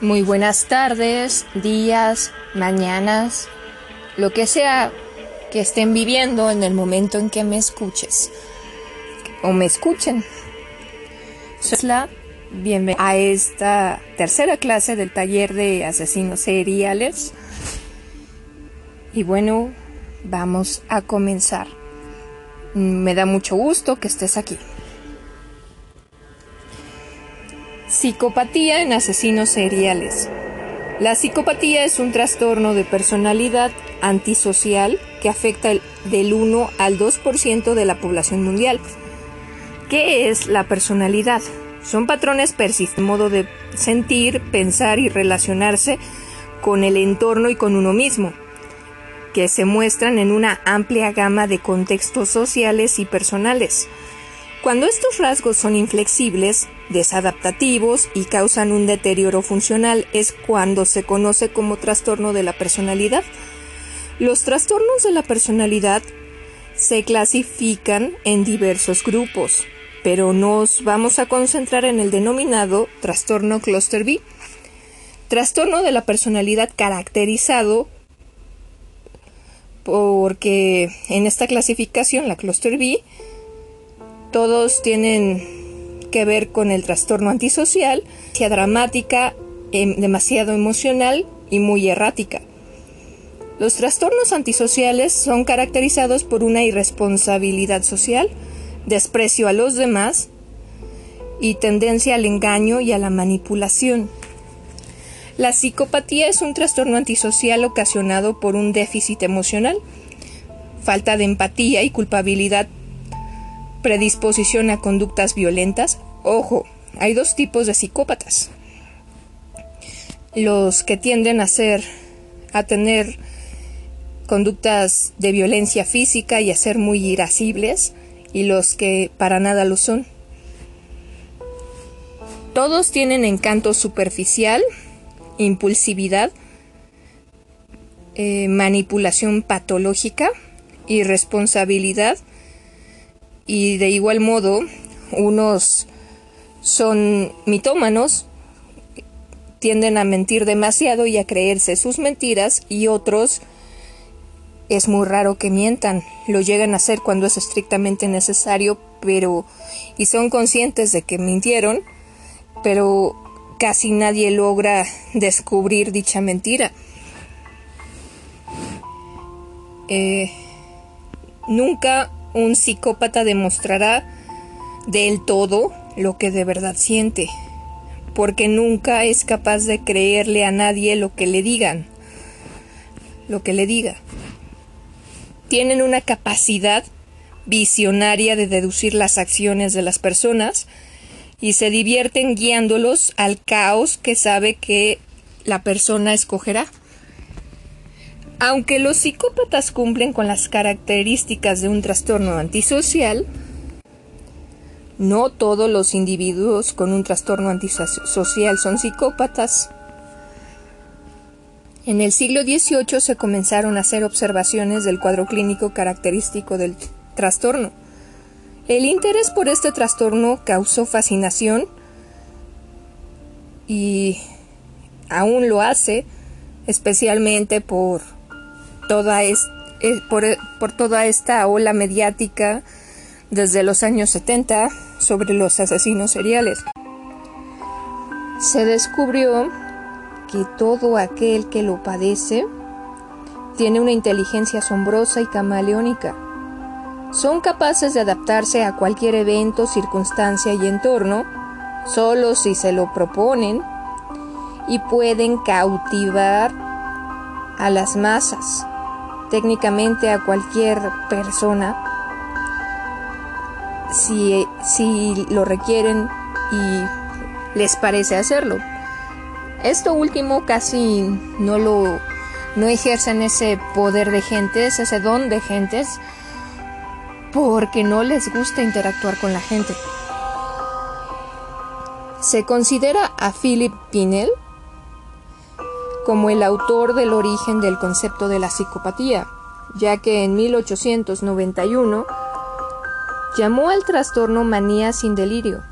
Muy buenas tardes, días, mañanas, lo que sea que estén viviendo en el momento en que me escuches o me escuchen. Soy la bienvenida a esta tercera clase del taller de asesinos seriales. Y bueno, vamos a comenzar. Me da mucho gusto que estés aquí. Psicopatía en asesinos seriales. La psicopatía es un trastorno de personalidad antisocial que afecta del 1 al 2% de la población mundial. ¿Qué es la personalidad? Son patrones persistentes, modo de sentir, pensar y relacionarse con el entorno y con uno mismo, que se muestran en una amplia gama de contextos sociales y personales. Cuando estos rasgos son inflexibles, desadaptativos y causan un deterioro funcional es cuando se conoce como trastorno de la personalidad. Los trastornos de la personalidad se clasifican en diversos grupos, pero nos vamos a concentrar en el denominado trastorno cluster B. Trastorno de la personalidad caracterizado porque en esta clasificación, la cluster B, todos tienen que ver con el trastorno antisocial, dramática, em, demasiado emocional y muy errática. Los trastornos antisociales son caracterizados por una irresponsabilidad social, desprecio a los demás y tendencia al engaño y a la manipulación. La psicopatía es un trastorno antisocial ocasionado por un déficit emocional, falta de empatía y culpabilidad predisposición a conductas violentas. Ojo, hay dos tipos de psicópatas. Los que tienden a ser a tener conductas de violencia física y a ser muy irascibles y los que para nada lo son. Todos tienen encanto superficial, impulsividad, eh, manipulación patológica, irresponsabilidad y de igual modo unos son mitómanos, tienden a mentir demasiado y a creerse sus mentiras y otros es muy raro que mientan, lo llegan a hacer cuando es estrictamente necesario, pero y son conscientes de que mintieron, pero casi nadie logra descubrir dicha mentira. Eh, nunca un psicópata demostrará del todo lo que de verdad siente, porque nunca es capaz de creerle a nadie lo que le digan, lo que le diga. Tienen una capacidad visionaria de deducir las acciones de las personas y se divierten guiándolos al caos que sabe que la persona escogerá. Aunque los psicópatas cumplen con las características de un trastorno antisocial, no todos los individuos con un trastorno antisocial son psicópatas. En el siglo XVIII se comenzaron a hacer observaciones del cuadro clínico característico del trastorno. El interés por este trastorno causó fascinación y aún lo hace, especialmente por toda es, eh, por, por toda esta ola mediática desde los años 70 sobre los asesinos seriales. Se descubrió que todo aquel que lo padece tiene una inteligencia asombrosa y camaleónica. Son capaces de adaptarse a cualquier evento, circunstancia y entorno, solo si se lo proponen, y pueden cautivar a las masas técnicamente a cualquier persona si, si lo requieren y les parece hacerlo. Esto último casi no lo no ejercen ese poder de gentes, ese don de gentes, porque no les gusta interactuar con la gente. Se considera a Philip Pinel como el autor del origen del concepto de la psicopatía, ya que en 1891 llamó al trastorno manía sin delirio.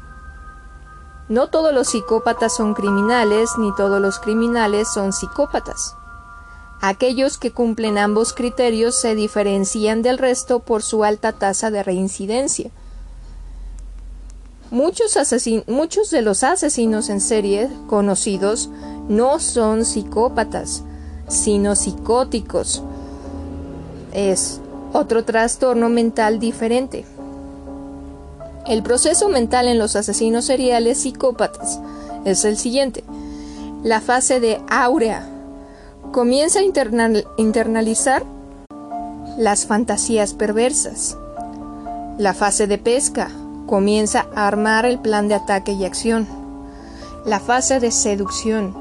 No todos los psicópatas son criminales, ni todos los criminales son psicópatas. Aquellos que cumplen ambos criterios se diferencian del resto por su alta tasa de reincidencia. Muchos, muchos, de los asesinos en serie conocidos no son psicópatas, sino psicóticos. Es otro trastorno mental diferente. El proceso mental en los asesinos seriales psicópatas es el siguiente. La fase de áurea comienza a internalizar las fantasías perversas. La fase de pesca comienza a armar el plan de ataque y acción. La fase de seducción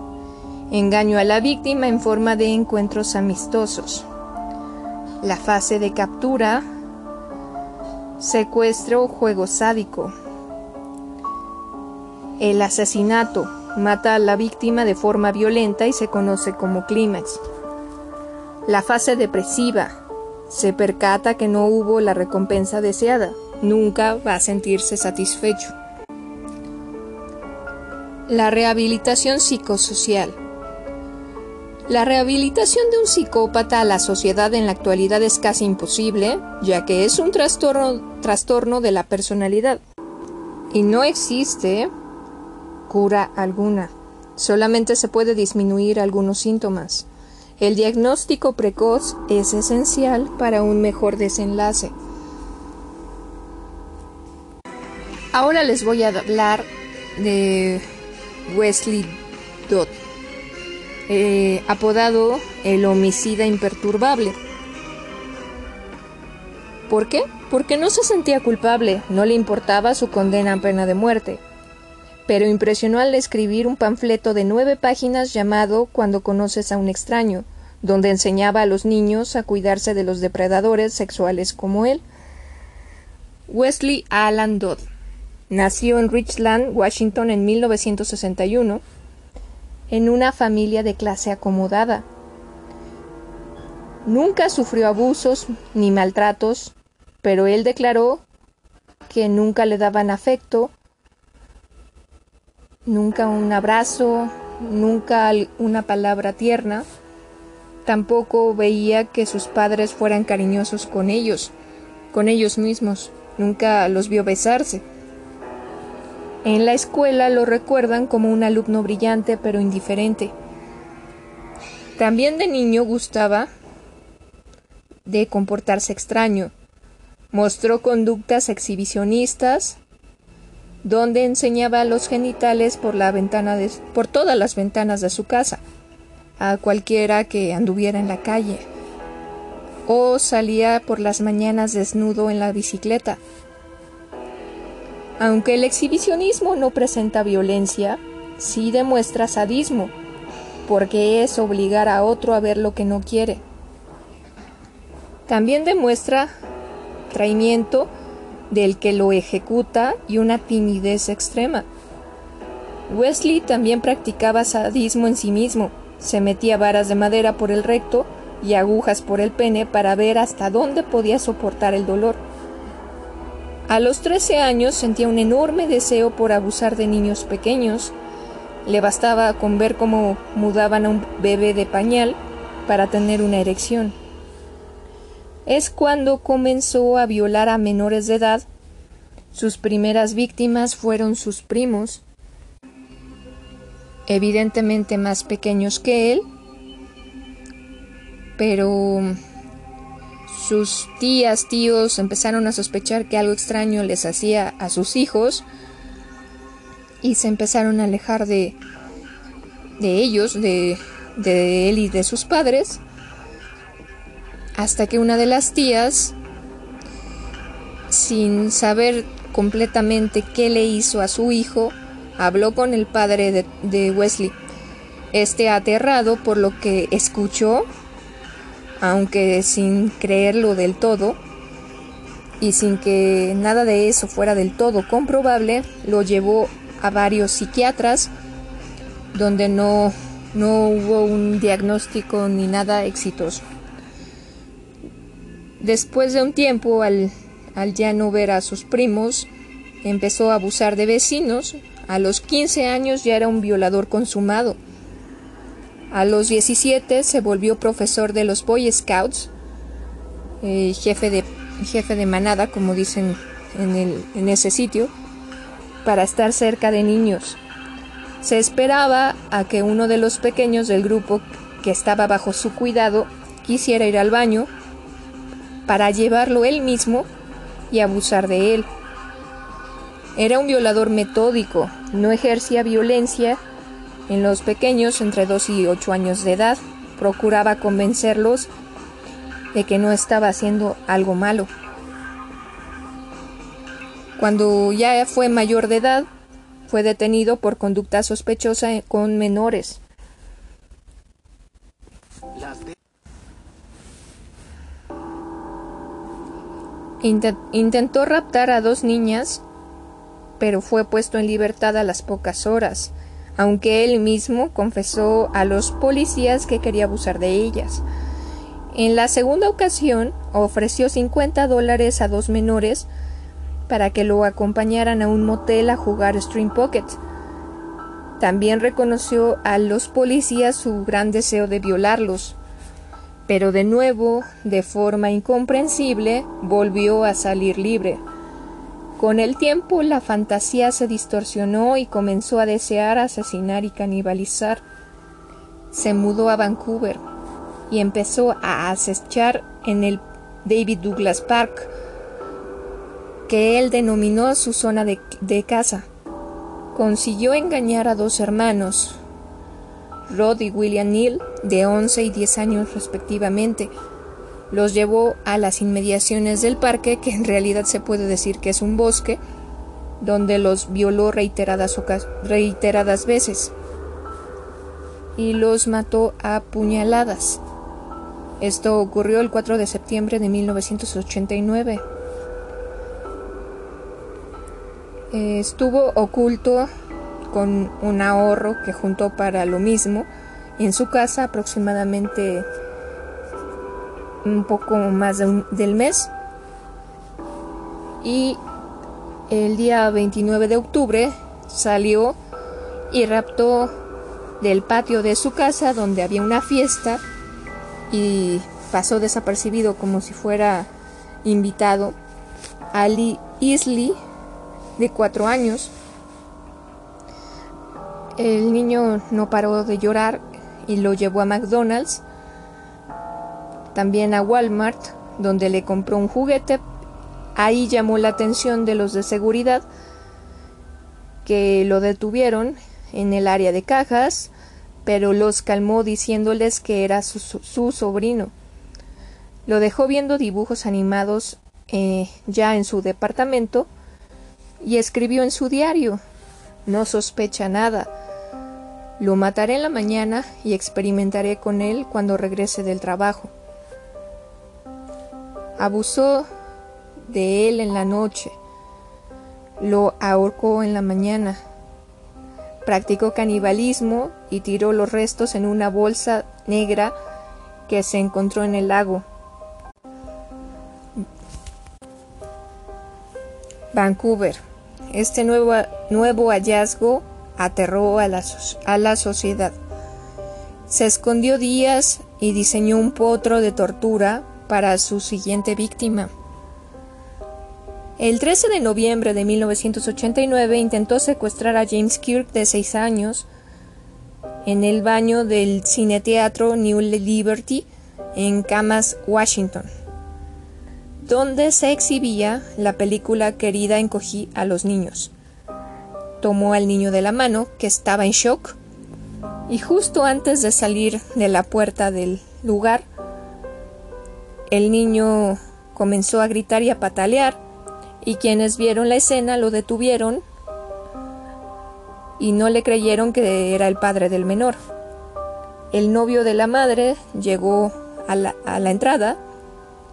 engaño a la víctima en forma de encuentros amistosos. La fase de captura secuestro o juego sádico. El asesinato mata a la víctima de forma violenta y se conoce como clímax. La fase depresiva se percata que no hubo la recompensa deseada, nunca va a sentirse satisfecho. La rehabilitación psicosocial la rehabilitación de un psicópata a la sociedad en la actualidad es casi imposible, ya que es un trastorno, de la personalidad. Y no existe cura alguna. Solamente se puede disminuir algunos síntomas. El diagnóstico precoz es esencial para un mejor desenlace. Ahora les voy a hablar de Wesley Dodd. Eh, apodado el homicida imperturbable. ¿Por qué? Porque no se sentía culpable, no le importaba su condena a pena de muerte. Pero impresionó al escribir un panfleto de nueve páginas llamado Cuando conoces a un extraño, donde enseñaba a los niños a cuidarse de los depredadores sexuales como él. Wesley Alan Dodd nació en Richland, Washington en 1961 en una familia de clase acomodada. Nunca sufrió abusos ni maltratos, pero él declaró que nunca le daban afecto, nunca un abrazo, nunca una palabra tierna, tampoco veía que sus padres fueran cariñosos con ellos, con ellos mismos, nunca los vio besarse. En la escuela lo recuerdan como un alumno brillante pero indiferente. También de niño gustaba de comportarse extraño. Mostró conductas exhibicionistas, donde enseñaba los genitales por la ventana de, por todas las ventanas de su casa a cualquiera que anduviera en la calle. O salía por las mañanas desnudo en la bicicleta. Aunque el exhibicionismo no presenta violencia, sí demuestra sadismo, porque es obligar a otro a ver lo que no quiere. También demuestra traimiento del que lo ejecuta y una timidez extrema. Wesley también practicaba sadismo en sí mismo, se metía varas de madera por el recto y agujas por el pene para ver hasta dónde podía soportar el dolor. A los 13 años sentía un enorme deseo por abusar de niños pequeños. Le bastaba con ver cómo mudaban a un bebé de pañal para tener una erección. Es cuando comenzó a violar a menores de edad. Sus primeras víctimas fueron sus primos, evidentemente más pequeños que él, pero sus tías, tíos empezaron a sospechar que algo extraño les hacía a sus hijos y se empezaron a alejar de, de ellos, de, de él y de sus padres, hasta que una de las tías, sin saber completamente qué le hizo a su hijo, habló con el padre de, de Wesley. Este aterrado por lo que escuchó, aunque sin creerlo del todo, y sin que nada de eso fuera del todo comprobable, lo llevó a varios psiquiatras donde no, no hubo un diagnóstico ni nada exitoso. Después de un tiempo, al, al ya no ver a sus primos, empezó a abusar de vecinos, A los 15 años ya era un violador consumado. A los 17 se volvió profesor de los Boy Scouts, eh, jefe, de, jefe de manada, como dicen en, ese sitio, para estar cerca de niños. Se esperaba a que uno de los pequeños del grupo que estaba bajo su cuidado quisiera ir al baño para llevarlo él mismo y abusar de él. Era un violador metódico, no ejercía violencia en los pequeños entre 2 y 8 años de edad, procuraba convencerlos de que no estaba haciendo algo malo. Cuando ya fue mayor de edad, fue detenido por conducta sospechosa con menores. intentó raptar a dos niñas, pero fue puesto en libertad a las pocas horas, aunque él mismo confesó a los policías que quería abusar de ellas. En la segunda ocasión ofreció 50 dólares a dos menores para que lo acompañaran a un motel a jugar Stream Pocket. También reconoció a los policías su gran deseo de violarlos, pero de nuevo, de forma incomprensible, volvió a salir libre. Con el tiempo la fantasía se distorsionó y comenzó a desear asesinar y canibalizar. Se mudó a Vancouver y empezó a acechar en el David Douglas Park, que él denominó su zona de, de casa. Consiguió engañar a dos hermanos, Rod y William Neal, de 11 y 10 años respectivamente. Los llevó a las inmediaciones del parque, que en realidad se puede decir que es un bosque, donde los violó reiteradas, reiteradas veces y los mató a puñaladas. Esto ocurrió el 4 de septiembre de 1989. Estuvo oculto con un ahorro que juntó para lo mismo en su casa aproximadamente un poco más del mes y el día 29 de octubre salió y raptó del patio de su casa donde había una fiesta y pasó desapercibido como si fuera invitado Ali Isley de cuatro años. El niño no paró de llorar y lo llevó a McDonald's, también a Walmart, donde le compró un juguete. Ahí llamó la atención de los de seguridad que lo detuvieron en el área de cajas, pero los calmó diciéndoles que era su, sobrino. Lo dejó viendo dibujos animados eh, ya en su departamento y escribió en su diario No sospecha nada. Lo mataré en la mañana y experimentaré con él cuando regrese del trabajo. Abusó de él en la noche. Lo ahorcó en la mañana Practicó canibalismo y tiró los restos en una bolsa negra que se encontró en el lago. Vancouver. Este nuevo, nuevo hallazgo aterró a la, a la sociedad. Se escondió días y diseñó un potro de tortura para su siguiente víctima. El 13 de noviembre de 1989 intentó secuestrar a James Kirk de 6 años en el baño del cineteatro New Liberty en Camas, Washington, donde se exhibía la película Querida encogí a los niños. Tomó al niño de la mano, que estaba en shock, y justo antes de salir de la puerta del lugar, el niño comenzó a gritar y a patalear y quienes vieron la escena lo detuvieron y no le creyeron que era el padre del menor. El novio de la madre llegó a la, entrada.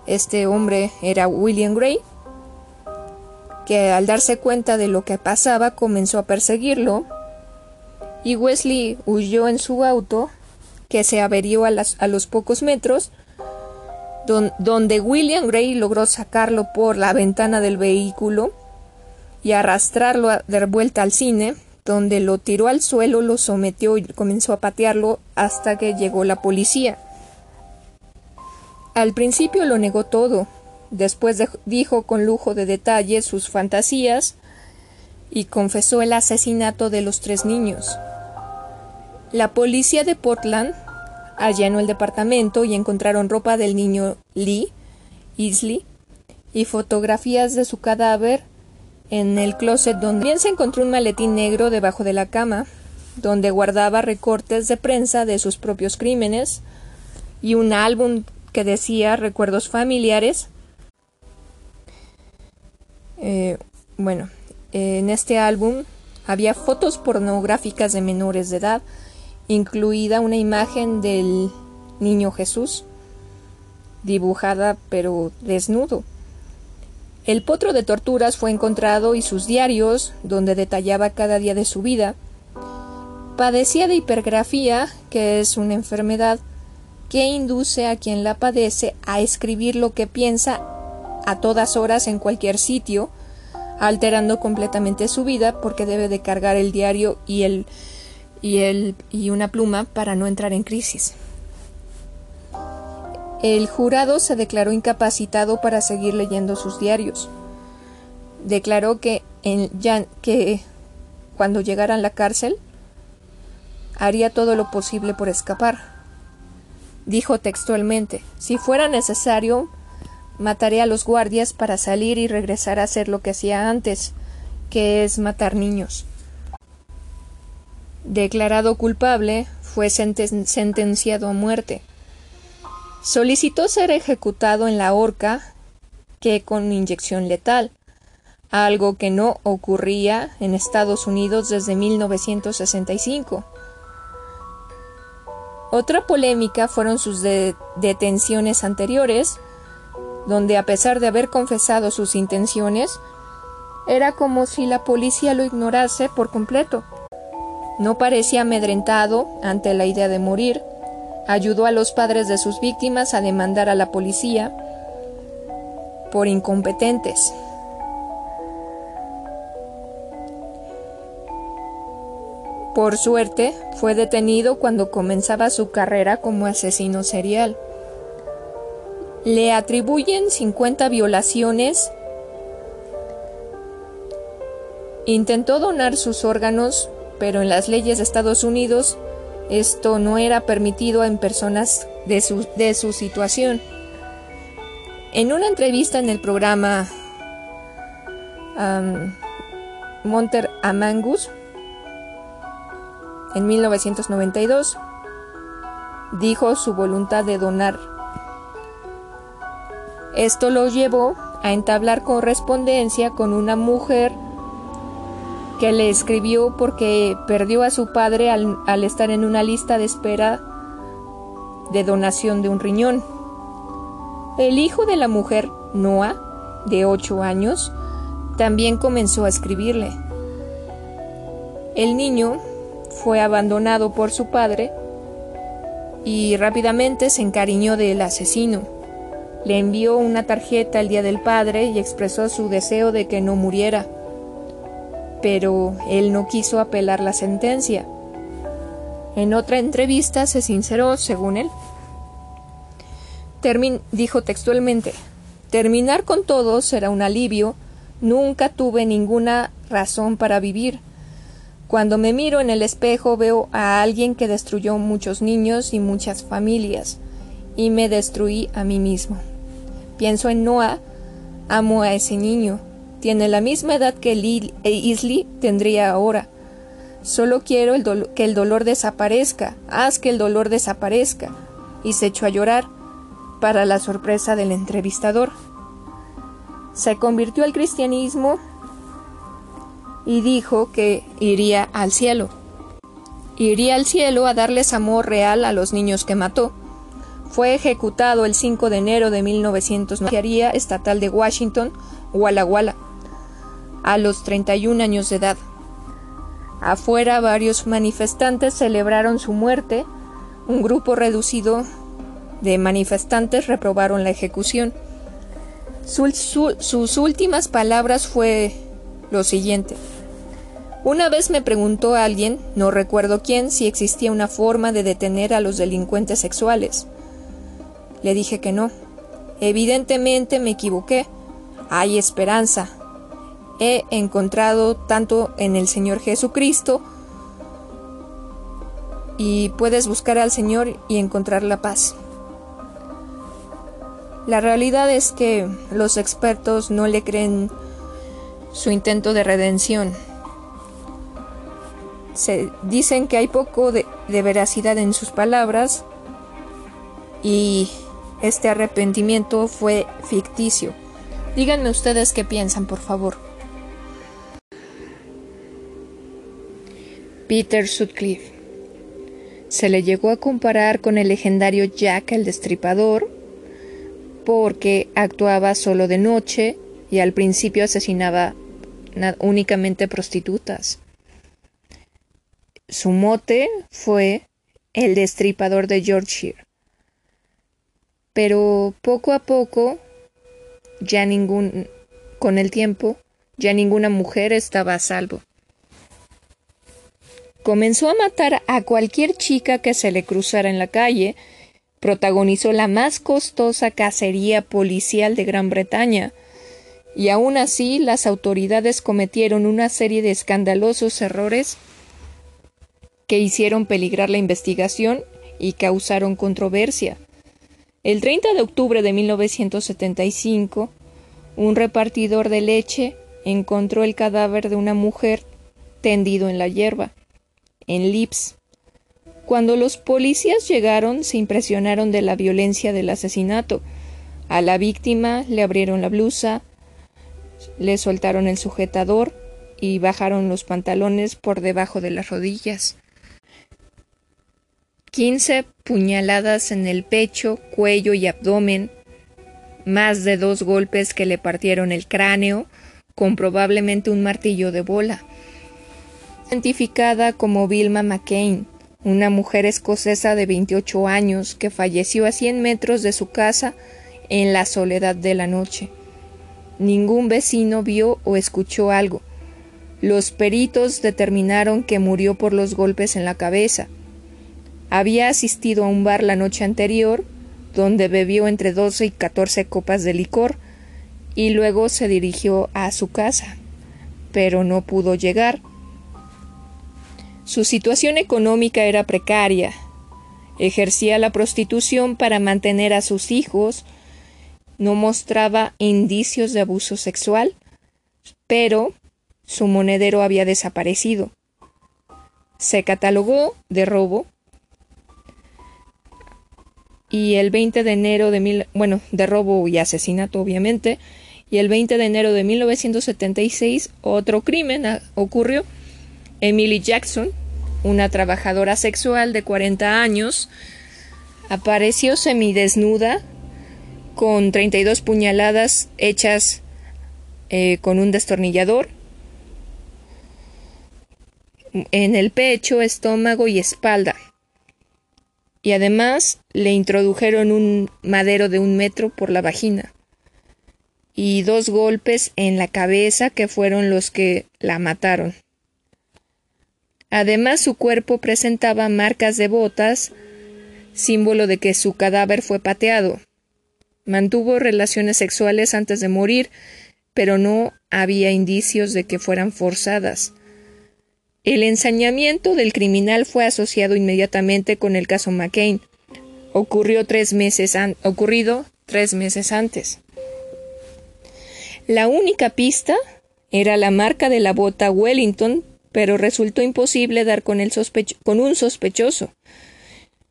Este hombre era William Gray, que al darse cuenta de lo que pasaba comenzó a perseguirlo y Wesley huyó en su auto, que se averió a los pocos metros donde William Gray logró sacarlo por la ventana del vehículo y arrastrarlo de vuelta al cine, donde lo tiró al suelo, lo sometió y comenzó a patearlo hasta que llegó la policía. Al principio lo negó todo, después dijo con lujo de detalles sus fantasías y confesó el asesinato de los tres niños. La policía de Portland allanó el departamento y encontraron ropa del niño Lee, Isley, y fotografías de su cadáver en el closet donde también se encontró un maletín negro debajo de la cama, donde guardaba recortes de prensa de sus propios crímenes y un álbum que decía recuerdos familiares. Eh, bueno, en este álbum había fotos pornográficas de menores de edad, incluida una imagen del niño Jesús, dibujada pero desnudo. El potro de torturas fue encontrado y sus diarios, donde detallaba cada día de su vida. Padecía de hipergrafía, que es una enfermedad que induce a quien la padece a escribir lo que piensa a todas horas en cualquier sitio, alterando completamente su vida porque debe de cargar el diario y el y el y una pluma para no entrar en crisis. El jurado se declaró incapacitado para seguir leyendo sus diarios. Declaró que, en, ya, que cuando llegara a la cárcel haría todo lo posible por escapar. Dijo textualmente, si fuera necesario, mataré a los guardias para salir y regresar a hacer lo que hacía antes, que es matar niños. Declarado culpable, fue sentenciado a muerte. Solicitó ser ejecutado en la horca que con inyección letal, algo que no ocurría en Estados Unidos desde 1965. Otra polémica fueron sus detenciones anteriores, donde a pesar de haber confesado sus intenciones, era como si la policía lo ignorase por completo. No parecía amedrentado ante la idea de morir, ayudó a los padres de sus víctimas a demandar a la policía por incompetentes. Por suerte, fue detenido cuando comenzaba su carrera como asesino serial. Le atribuyen 50 violaciones. Intentó donar sus órganos, pero en las leyes de Estados Unidos esto no era permitido en personas de su, de su situación. En una entrevista en el programa Monter Amangus, en 1992, dijo su voluntad de donar. Esto lo llevó a entablar correspondencia con una mujer que le escribió porque perdió a su padre al, estar en una lista de espera de donación de un riñón. El hijo de la mujer, Noah, de 8 años, también comenzó a escribirle. El niño fue abandonado por su padre y rápidamente se encariñó del asesino. Le envió una tarjeta el día del padre y expresó su deseo de que no muriera. Pero él no quiso apelar la sentencia. En otra entrevista se sinceró, según él. dijo textualmente, terminar con todo será un alivio, nunca tuve ninguna razón para vivir cuando me miro en el espejo veo a alguien que destruyó muchos niños y muchas familias, y me destruí a mí mismo. Pienso en Noah, amo a ese niño, tiene la misma edad que e Isley tendría ahora. Solo quiero que el dolor desaparezca, haz que el dolor desaparezca. Y se echó a llorar, para la sorpresa del entrevistador. Se convirtió al cristianismo y dijo que iría al cielo. Iría al cielo a darles amor real a los niños que mató. Fue ejecutado el 5 de enero de 1990 estatal de Washington, Walla Walla, a los 31 años de edad. Afuera varios manifestantes celebraron su muerte. Un grupo reducido de manifestantes reprobaron la ejecución. sus últimas palabras fue lo siguiente. Una vez me preguntó alguien, no recuerdo quién, si existía una forma de detener a los delincuentes sexuales. Le dije que no. Evidentemente me equivoqué. Hay esperanza. He encontrado tanto en el Señor Jesucristo y puedes buscar al Señor y encontrar la paz. La realidad es que los expertos no le creen su intento de redención. Se dicen que hay poco de, de veracidad en sus palabras y este arrepentimiento fue ficticio. Díganme ustedes qué piensan, por favor. Peter Sutcliffe. Se le llegó a comparar con el legendario Jack el Destripador porque actuaba solo de noche y al principio asesinaba únicamente prostitutas. Su mote fue el Destripador de Yorkshire. Pero poco a poco, ya ningún, con el tiempo, ya ninguna mujer estaba a salvo. Comenzó a matar a cualquier chica que se le cruzara en la calle, protagonizó la más costosa cacería policial de Gran Bretaña, y aún así las autoridades cometieron una serie de escandalosos errores que hicieron peligrar la investigación y causaron controversia. El 30 de octubre de 1975, un repartidor de leche encontró el cadáver de una mujer tendido en la hierba en Lips. Cuando los policías llegaron, se impresionaron de la violencia del asesinato. A la víctima le abrieron la blusa, le soltaron el sujetador y bajaron los pantalones por debajo de las rodillas. Quince puñaladas en el pecho, cuello y abdomen, más de dos golpes que le partieron el cráneo, con probablemente un martillo de bola identificada como Vilma McCain, una mujer escocesa de 28 años que falleció a 100 metros de su casa en la soledad de la noche. Ningún vecino vio o escuchó algo. Los peritos determinaron que murió por los golpes en la cabeza. Había asistido a un bar la noche anterior, donde bebió entre 12 y 14 copas de licor, y luego se dirigió a su casa, pero no pudo llegar su situación económica era precaria. Ejercía la prostitución para mantener a sus hijos. No mostraba indicios de abuso sexual, pero su monedero había desaparecido. Se catalogó de robo y el 20 de enero de mil, bueno, de robo y asesinato obviamente, y el 20 de enero de 1976 otro crimen ocurrió Emily Jackson, una trabajadora sexual de 40 años, apareció semidesnuda con 32 puñaladas hechas eh, con un destornillador en el pecho, estómago y espalda. Y además le introdujeron un madero de un metro por la vagina y dos golpes en la cabeza que fueron los que la mataron. Además, su cuerpo presentaba marcas de botas, símbolo de que su cadáver fue pateado. Mantuvo relaciones sexuales antes de morir, pero no había indicios de que fueran forzadas. El ensañamiento del criminal fue asociado inmediatamente con el caso McCain. Ocurrió tres meses ocurrido tres meses antes. La única pista era la marca de la bota Wellington pero resultó imposible dar con, un sospechoso,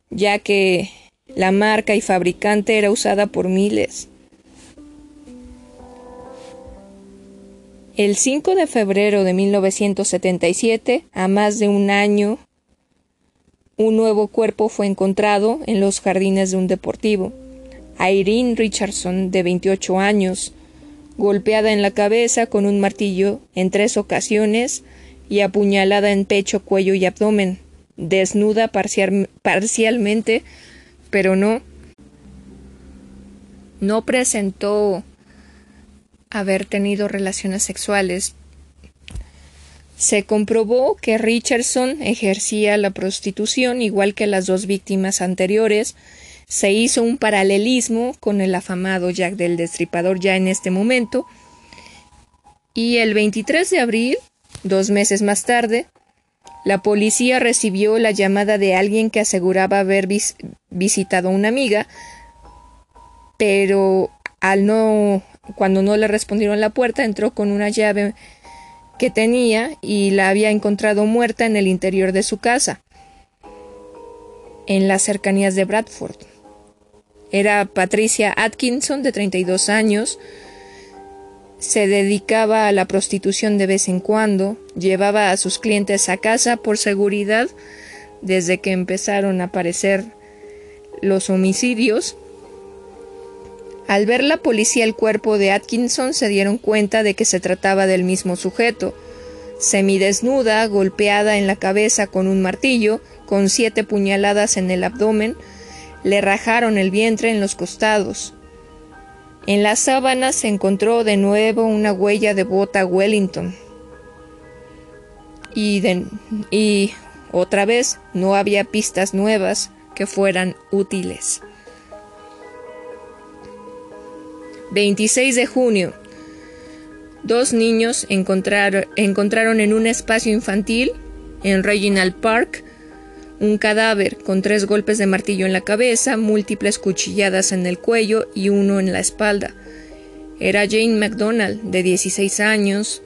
ya que la marca y fabricante era usada por miles. El 5 de febrero de 1977, a más de un año, un nuevo cuerpo fue encontrado en los jardines de un deportivo. Irene Richardson, de 28 años, golpeada en la cabeza con un martillo en tres ocasiones, y apuñalada en pecho, cuello y abdomen, desnuda parcialmente, pero no. No presentó haber tenido relaciones sexuales. Se comprobó que Richardson ejercía la prostitución igual que las dos víctimas anteriores. Se hizo un paralelismo con el afamado Jack del Destripador ya en este momento. Y el 23 de abril, dos meses más tarde, la policía recibió la llamada de alguien que aseguraba haber visitado a una amiga, pero al no, cuando no le respondieron la puerta, entró con una llave que tenía y la había encontrado muerta en el interior de su casa, en las cercanías de Bradford. Era Patricia Atkinson, de 32 años, se dedicaba a la prostitución de vez en cuando, llevaba a sus clientes a casa por seguridad desde que empezaron a aparecer los homicidios. Al ver la policía el cuerpo de Atkinson se dieron cuenta de que se trataba del mismo sujeto, semidesnuda, golpeada en la cabeza con un martillo, con siete puñaladas en el abdomen, le rajaron el vientre en los costados. En las sábanas se encontró de nuevo una huella de bota Wellington. Y, y otra vez no había pistas nuevas que fueran útiles. 26 de junio. Dos niños encontraron en un espacio infantil, en Reginald Park, un cadáver con tres golpes de martillo en la cabeza, múltiples cuchilladas en el cuello y uno en la espalda. Era Jane MacDonald, de 16 años,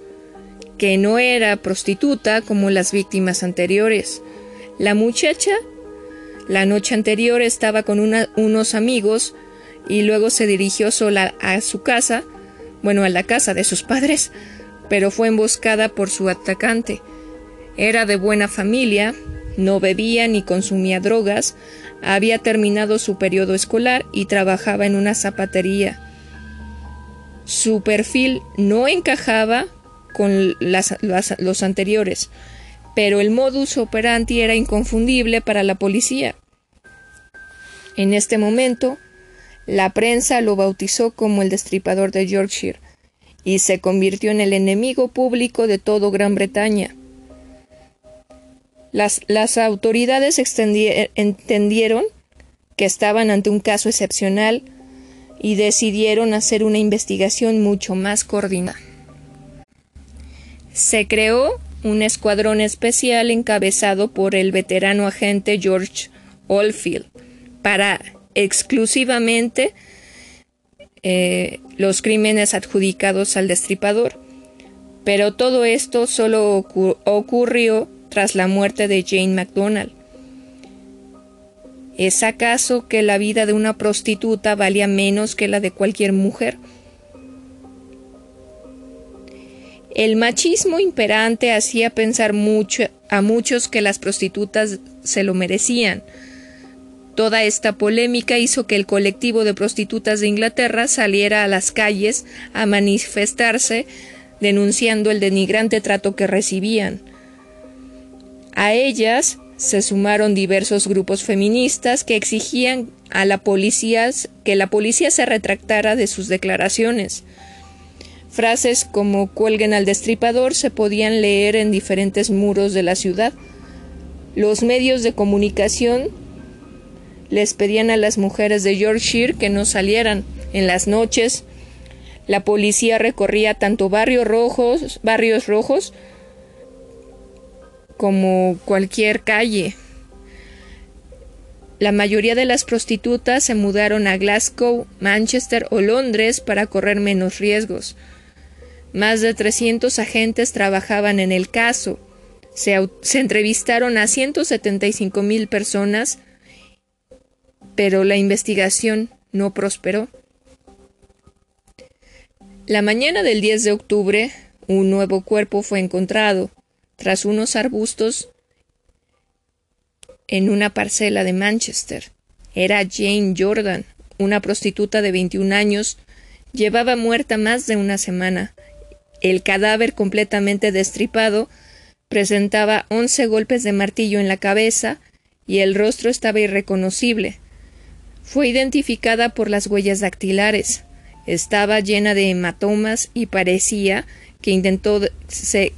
que no era prostituta como las víctimas anteriores. La muchacha la noche anterior estaba con unos amigos y luego se dirigió sola a su casa, bueno, a la casa de sus padres, pero fue emboscada por su atacante. Era de buena familia, no bebía ni consumía drogas, había terminado su periodo escolar y trabajaba en una zapatería. Su perfil no encajaba con los anteriores, pero el modus operandi era inconfundible para la policía. En este momento, la prensa lo bautizó como el destripador de Yorkshire y se convirtió en el enemigo público de todo Gran Bretaña. Las, las autoridades entendieron que estaban ante un caso excepcional y decidieron hacer una investigación mucho más coordinada. Se creó un escuadrón especial encabezado por el veterano agente George Oldfield para exclusivamente eh, los crímenes adjudicados al destripador. Pero todo esto solo ocurrió tras la muerte de Jane MacDonald. ¿Es acaso que la vida de una prostituta valía menos que la de cualquier mujer? El machismo imperante hacía pensar mucho a muchos que las prostitutas se lo merecían, Toda esta polémica hizo que el colectivo de prostitutas de Inglaterra saliera a las calles a manifestarse denunciando el denigrante trato que recibían. A ellas se sumaron diversos grupos feministas que exigían a la policía que la policía se retractara de sus declaraciones. Frases como cuelguen al destripador se podían leer en diferentes muros de la ciudad. Los medios de comunicación les pedían a las mujeres de Yorkshire que no salieran en las noches. La policía recorría tanto barrios rojos, barrios rojos como cualquier calle. La mayoría de las prostitutas se mudaron a Glasgow, Manchester o Londres para correr menos riesgos. Más de 300 agentes trabajaban en el caso. Se, se entrevistaron a 175 mil personas pero la investigación no prosperó. La mañana del 10 de octubre, un nuevo cuerpo fue encontrado tras unos arbustos en una parcela de Manchester. Era Jane Jordan, una prostituta de 21 años, llevaba muerta más de una semana. El cadáver completamente destripado presentaba once golpes de martillo en la cabeza y el rostro estaba irreconocible. Fue identificada por las huellas dactilares. Estaba llena de hematomas y parecía que intentó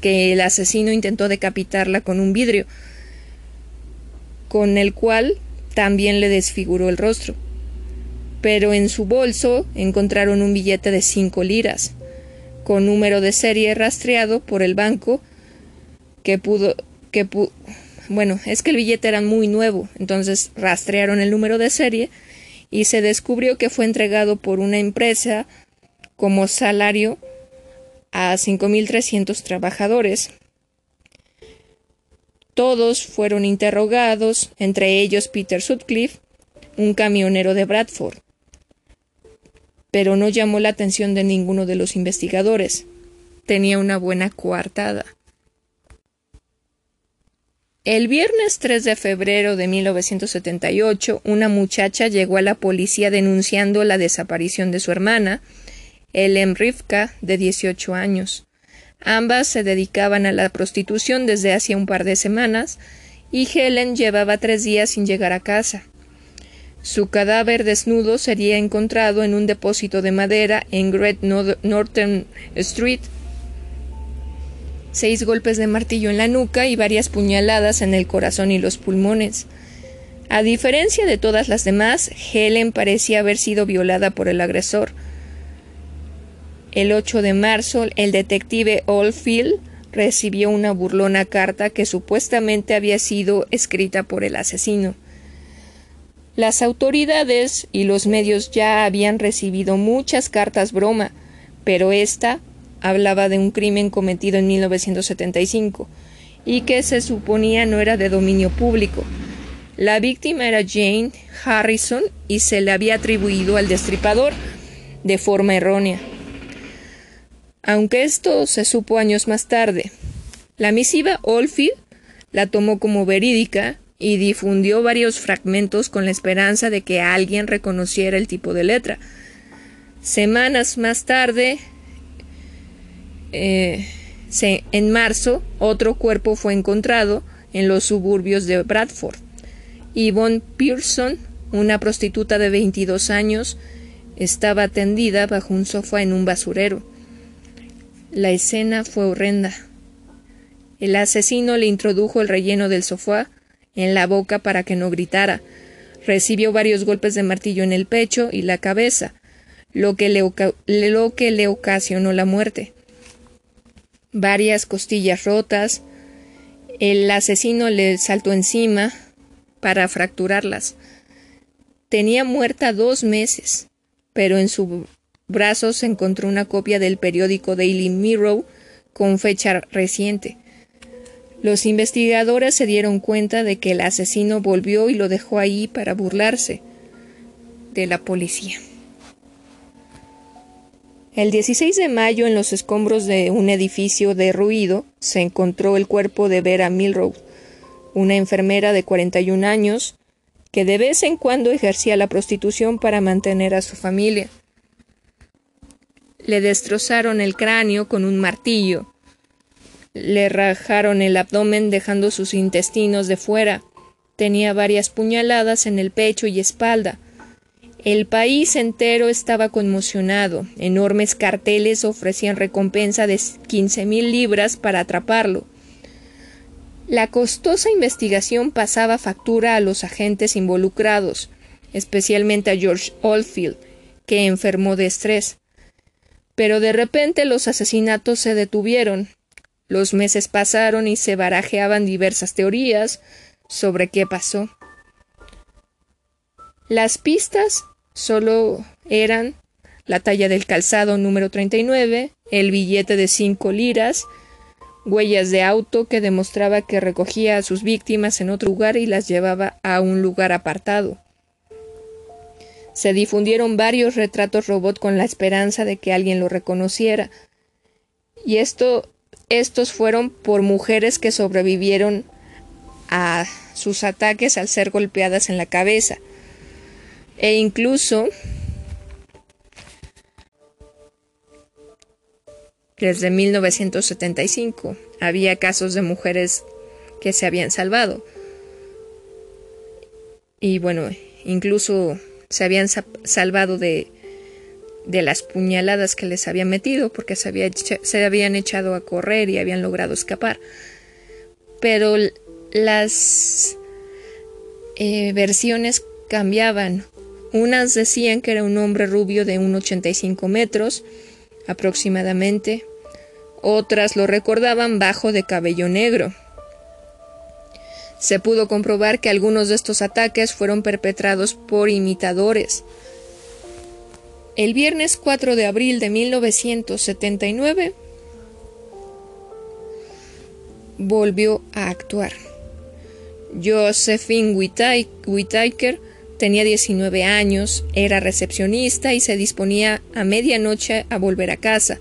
que el asesino intentó decapitarla con un vidrio, con el cual también le desfiguró el rostro. Pero en su bolso encontraron un billete de cinco liras, con número de serie rastreado por el banco, que pudo, que bueno, es que el billete era muy nuevo, entonces rastrearon el número de serie y se descubrió que fue entregado por una empresa como salario a 5.300 trabajadores. Todos fueron interrogados, entre ellos Peter Sutcliffe, un camionero de Bradford. Pero no llamó la atención de ninguno de los investigadores. Tenía una buena coartada. El viernes 3 de febrero de 1978, una muchacha llegó a la policía denunciando la desaparición de su hermana, Ellen Rivka, de 18 años. Ambas se dedicaban a la prostitución desde hacía un par de semanas, y Helen llevaba tres días sin llegar a casa. Su cadáver desnudo sería encontrado en un depósito de madera en Great Northern Street, seis golpes de martillo en la nuca y varias puñaladas en el corazón y los pulmones. A diferencia de todas las demás, Helen parecía haber sido violada por el agresor. El 8 de marzo, el detective Oldfield recibió una burlona carta que supuestamente había sido escrita por el asesino. Las autoridades y los medios ya habían recibido muchas cartas broma, pero esta hablaba de un crimen cometido en 1975 y que se suponía no era de dominio público. La víctima era Jane Harrison y se le había atribuido al destripador de forma errónea. Aunque esto se supo años más tarde, la misiva Oldfield la tomó como verídica y difundió varios fragmentos con la esperanza de que alguien reconociera el tipo de letra. Semanas más tarde, eh, en marzo, otro cuerpo fue encontrado en los suburbios de Bradford. Yvonne Pearson, una prostituta de 22 años, estaba tendida bajo un sofá en un basurero. La escena fue horrenda. El asesino le introdujo el relleno del sofá en la boca para que no gritara. Recibió varios golpes de martillo en el pecho y la cabeza, lo que lo que le ocasionó la muerte varias costillas rotas. El asesino le saltó encima para fracturarlas. Tenía muerta dos meses, pero en su brazo se encontró una copia del periódico Daily Mirror con fecha reciente. Los investigadores se dieron cuenta de que el asesino volvió y lo dejó ahí para burlarse de la policía. El 16 de mayo, en los escombros de un edificio derruido, se encontró el cuerpo de Vera Milrose, una enfermera de 41 años que de vez en cuando ejercía la prostitución para mantener a su familia. Le destrozaron el cráneo con un martillo, le rajaron el abdomen dejando sus intestinos de fuera, tenía varias puñaladas en el pecho y espalda, el país entero estaba conmocionado. Enormes carteles ofrecían recompensa de quince mil libras para atraparlo. La costosa investigación pasaba factura a los agentes involucrados, especialmente a George Oldfield, que enfermó de estrés. Pero de repente los asesinatos se detuvieron. Los meses pasaron y se barajeaban diversas teorías sobre qué pasó. Las pistas solo eran la talla del calzado número 39, el billete de cinco liras, huellas de auto que demostraba que recogía a sus víctimas en otro lugar y las llevaba a un lugar apartado. Se difundieron varios retratos robot con la esperanza de que alguien lo reconociera. Y esto, estos fueron por mujeres que sobrevivieron a sus ataques al ser golpeadas en la cabeza e incluso desde 1975 había casos de mujeres que se habían salvado. Y bueno, incluso se habían salvado de, de las puñaladas que les había metido porque se, se habían echado a correr y habían logrado escapar. Pero las eh, versiones cambiaban. Unas decían que era un hombre rubio de 1,85 metros aproximadamente. Otras lo recordaban bajo de cabello negro. Se pudo comprobar que algunos de estos ataques fueron perpetrados por imitadores. El viernes 4 de abril de 1979 volvió a actuar. Josephine Whittaker tenía 19 años, era recepcionista y se disponía a medianoche a volver a casa.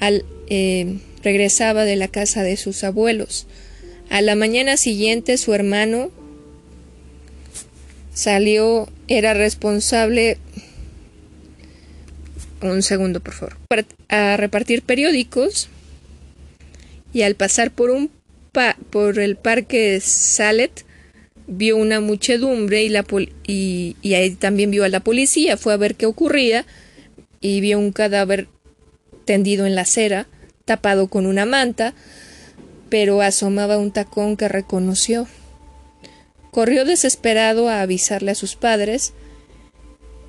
Al, eh, regresaba de la casa de sus abuelos. A la mañana siguiente su hermano salió, era responsable. Un segundo, por favor, a repartir periódicos y al pasar por un por el parque Salet vio una muchedumbre y, la y, y ahí también vio a la policía, fue a ver qué ocurría y vio un cadáver tendido en la acera, tapado con una manta, pero asomaba un tacón que reconoció. Corrió desesperado a avisarle a sus padres,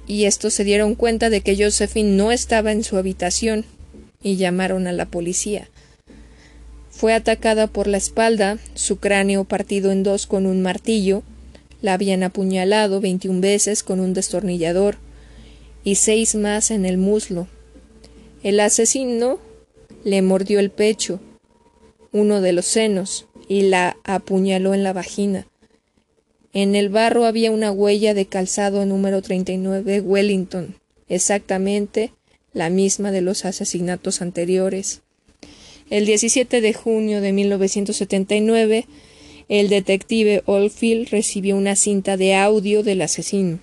y estos se dieron cuenta de que Josephine no estaba en su habitación y llamaron a la policía. Fue atacada por la espalda, su cráneo partido en dos con un martillo, la habían apuñalado veintiún veces con un destornillador y seis más en el muslo. El asesino le mordió el pecho, uno de los senos, y la apuñaló en la vagina. En el barro había una huella de calzado número 39 Wellington, exactamente la misma de los asesinatos anteriores. El 17 de junio de 1979, el detective Oldfield recibió una cinta de audio del asesino.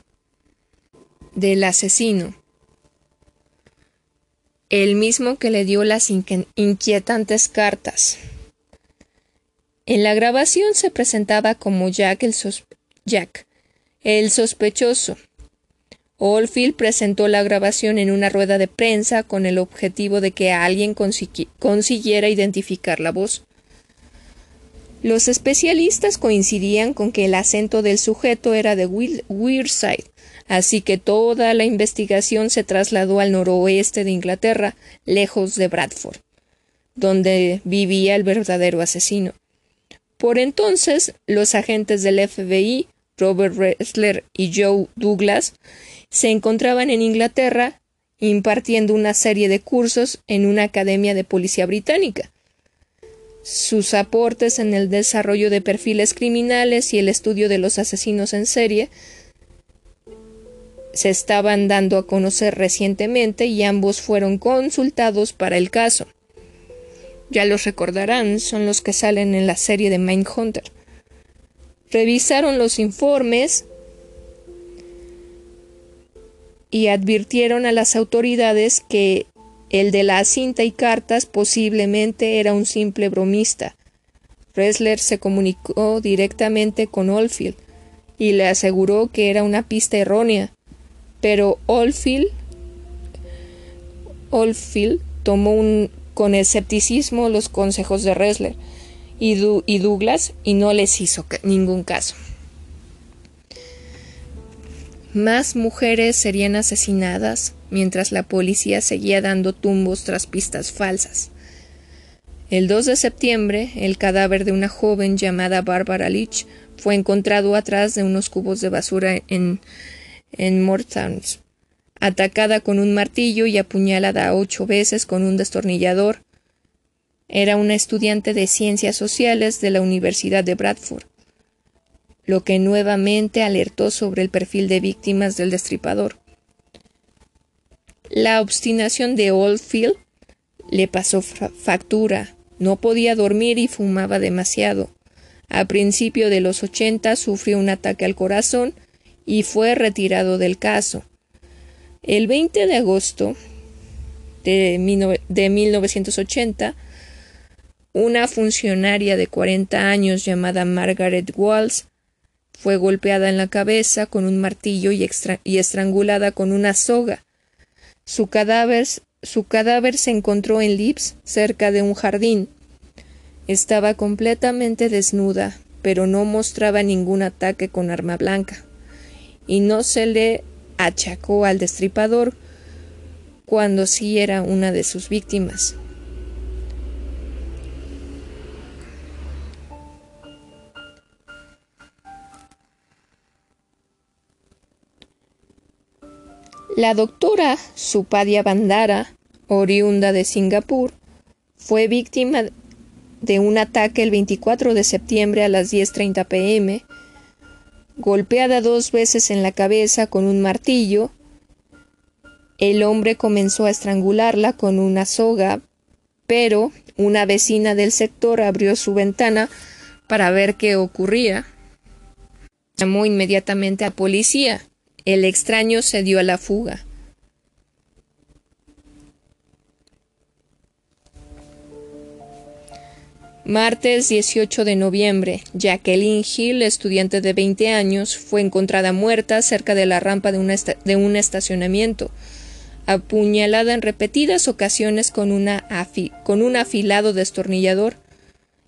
Del asesino. El mismo que le dio las inquietantes cartas. En la grabación se presentaba como Jack el, Jack, el sospechoso, Oldfield presentó la grabación en una rueda de prensa con el objetivo de que alguien consiguiera identificar la voz. Los especialistas coincidían con que el acento del sujeto era de Wearside, así que toda la investigación se trasladó al noroeste de Inglaterra, lejos de Bradford, donde vivía el verdadero asesino. Por entonces, los agentes del FBI, Robert Ressler y Joe Douglas, se encontraban en Inglaterra impartiendo una serie de cursos en una academia de policía británica. Sus aportes en el desarrollo de perfiles criminales y el estudio de los asesinos en serie se estaban dando a conocer recientemente y ambos fueron consultados para el caso. Ya los recordarán, son los que salen en la serie de Mindhunter. Revisaron los informes y advirtieron a las autoridades que el de la cinta y cartas posiblemente era un simple bromista. Ressler se comunicó directamente con Oldfield y le aseguró que era una pista errónea, pero Oldfield, Oldfield tomó un, con escepticismo los consejos de Ressler y, y Douglas y no les hizo ningún caso. Más mujeres serían asesinadas mientras la policía seguía dando tumbos tras pistas falsas. El 2 de septiembre, el cadáver de una joven llamada Barbara Leach fue encontrado atrás de unos cubos de basura en, en atacada con un martillo y apuñalada ocho veces con un destornillador. Era una estudiante de ciencias sociales de la Universidad de Bradford lo que nuevamente alertó sobre el perfil de víctimas del destripador. La obstinación de Oldfield le pasó factura, no podía dormir y fumaba demasiado. A principio de los ochenta sufrió un ataque al corazón y fue retirado del caso. El 20 de agosto de, de 1980, una funcionaria de 40 años llamada Margaret Walls fue golpeada en la cabeza con un martillo y, estrangulada con una soga. Su cadáver, su cadáver se encontró en Lips, cerca de un jardín. Estaba completamente desnuda, pero no mostraba ningún ataque con arma blanca, y no se le achacó al destripador cuando sí era una de sus víctimas. La doctora Supadia Bandara, oriunda de Singapur, fue víctima de un ataque el 24 de septiembre a las 10.30 pm, golpeada dos veces en la cabeza con un martillo. El hombre comenzó a estrangularla con una soga, pero una vecina del sector abrió su ventana para ver qué ocurría. Llamó inmediatamente a policía. El extraño se dio a la fuga. Martes 18 de noviembre, Jacqueline Hill, estudiante de 20 años, fue encontrada muerta cerca de la rampa de, un estacionamiento, apuñalada en repetidas ocasiones con, una con un afilado destornillador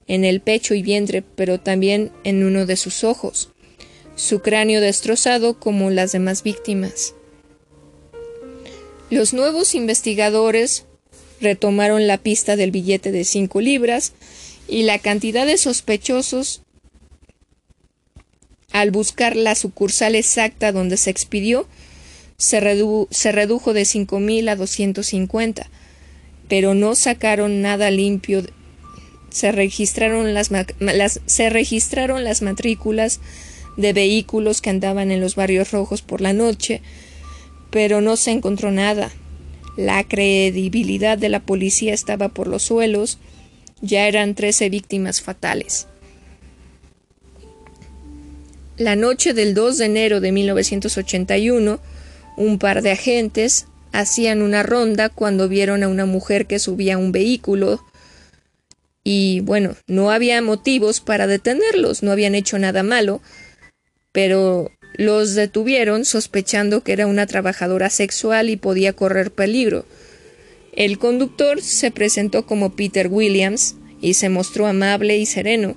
en el pecho y vientre, pero también en uno de sus ojos su cráneo destrozado como las demás víctimas. Los nuevos investigadores retomaron la pista del billete de cinco libras y la cantidad de sospechosos al buscar la sucursal exacta donde se expidió se, redujo de cinco mil a doscientos cincuenta, pero no sacaron nada limpio. Se registraron las, se registraron las matrículas de vehículos que andaban en los barrios rojos por la noche, pero no se encontró nada. La credibilidad de la policía estaba por los suelos, ya eran trece víctimas fatales. La noche del 2 de enero de 1981, un par de agentes hacían una ronda cuando vieron a una mujer que subía un vehículo y bueno, no había motivos para detenerlos, no habían hecho nada malo, pero los detuvieron sospechando que era una trabajadora sexual y podía correr peligro. El conductor se presentó como Peter Williams y se mostró amable y sereno.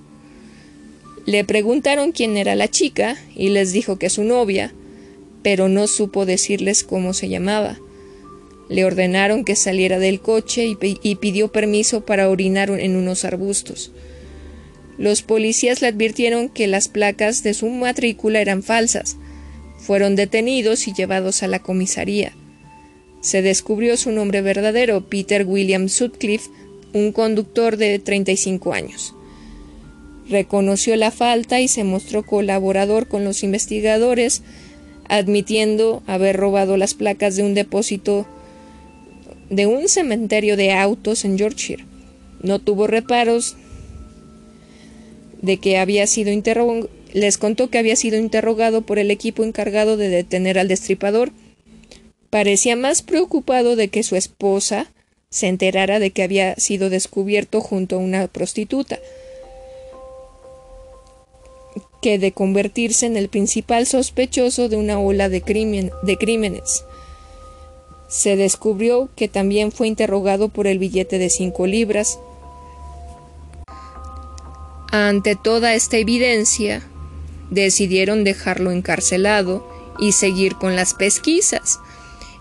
Le preguntaron quién era la chica y les dijo que su novia, pero no supo decirles cómo se llamaba. Le ordenaron que saliera del coche y, y pidió permiso para orinar en unos arbustos. Los policías le advirtieron que las placas de su matrícula eran falsas. Fueron detenidos y llevados a la comisaría. Se descubrió su nombre verdadero, Peter William Sutcliffe, un conductor de 35 años. Reconoció la falta y se mostró colaborador con los investigadores, admitiendo haber robado las placas de un depósito de un cementerio de autos en Yorkshire. No tuvo reparos de que había sido les contó que había sido interrogado por el equipo encargado de detener al destripador. Parecía más preocupado de que su esposa se enterara de que había sido descubierto junto a una prostituta que de convertirse en el principal sospechoso de una ola de, de crímenes. Se descubrió que también fue interrogado por el billete de cinco libras, ante toda esta evidencia, decidieron dejarlo encarcelado y seguir con las pesquisas.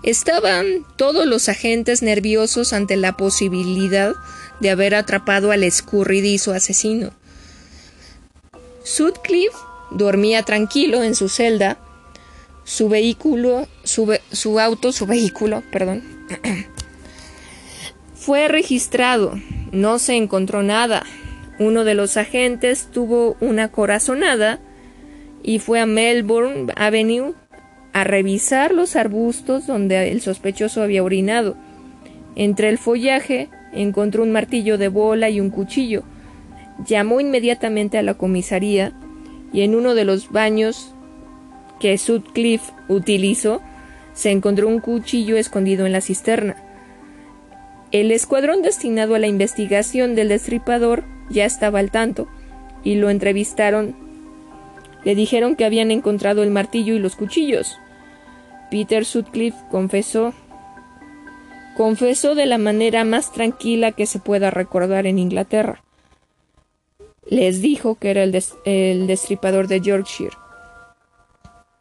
Estaban todos los agentes nerviosos ante la posibilidad de haber atrapado al escurridizo asesino. Sutcliffe dormía tranquilo en su celda. Su vehículo, su, su auto, su vehículo, perdón, fue registrado. No se encontró nada. Uno de los agentes tuvo una corazonada y fue a Melbourne Avenue a revisar los arbustos donde el sospechoso había orinado. Entre el follaje encontró un martillo de bola y un cuchillo. Llamó inmediatamente a la comisaría y en uno de los baños que Sutcliffe utilizó se encontró un cuchillo escondido en la cisterna. El escuadrón destinado a la investigación del destripador ya estaba al tanto y lo entrevistaron. Le dijeron que habían encontrado el martillo y los cuchillos. Peter Sutcliffe confesó confesó de la manera más tranquila que se pueda recordar en Inglaterra. Les dijo que era el, el destripador de Yorkshire.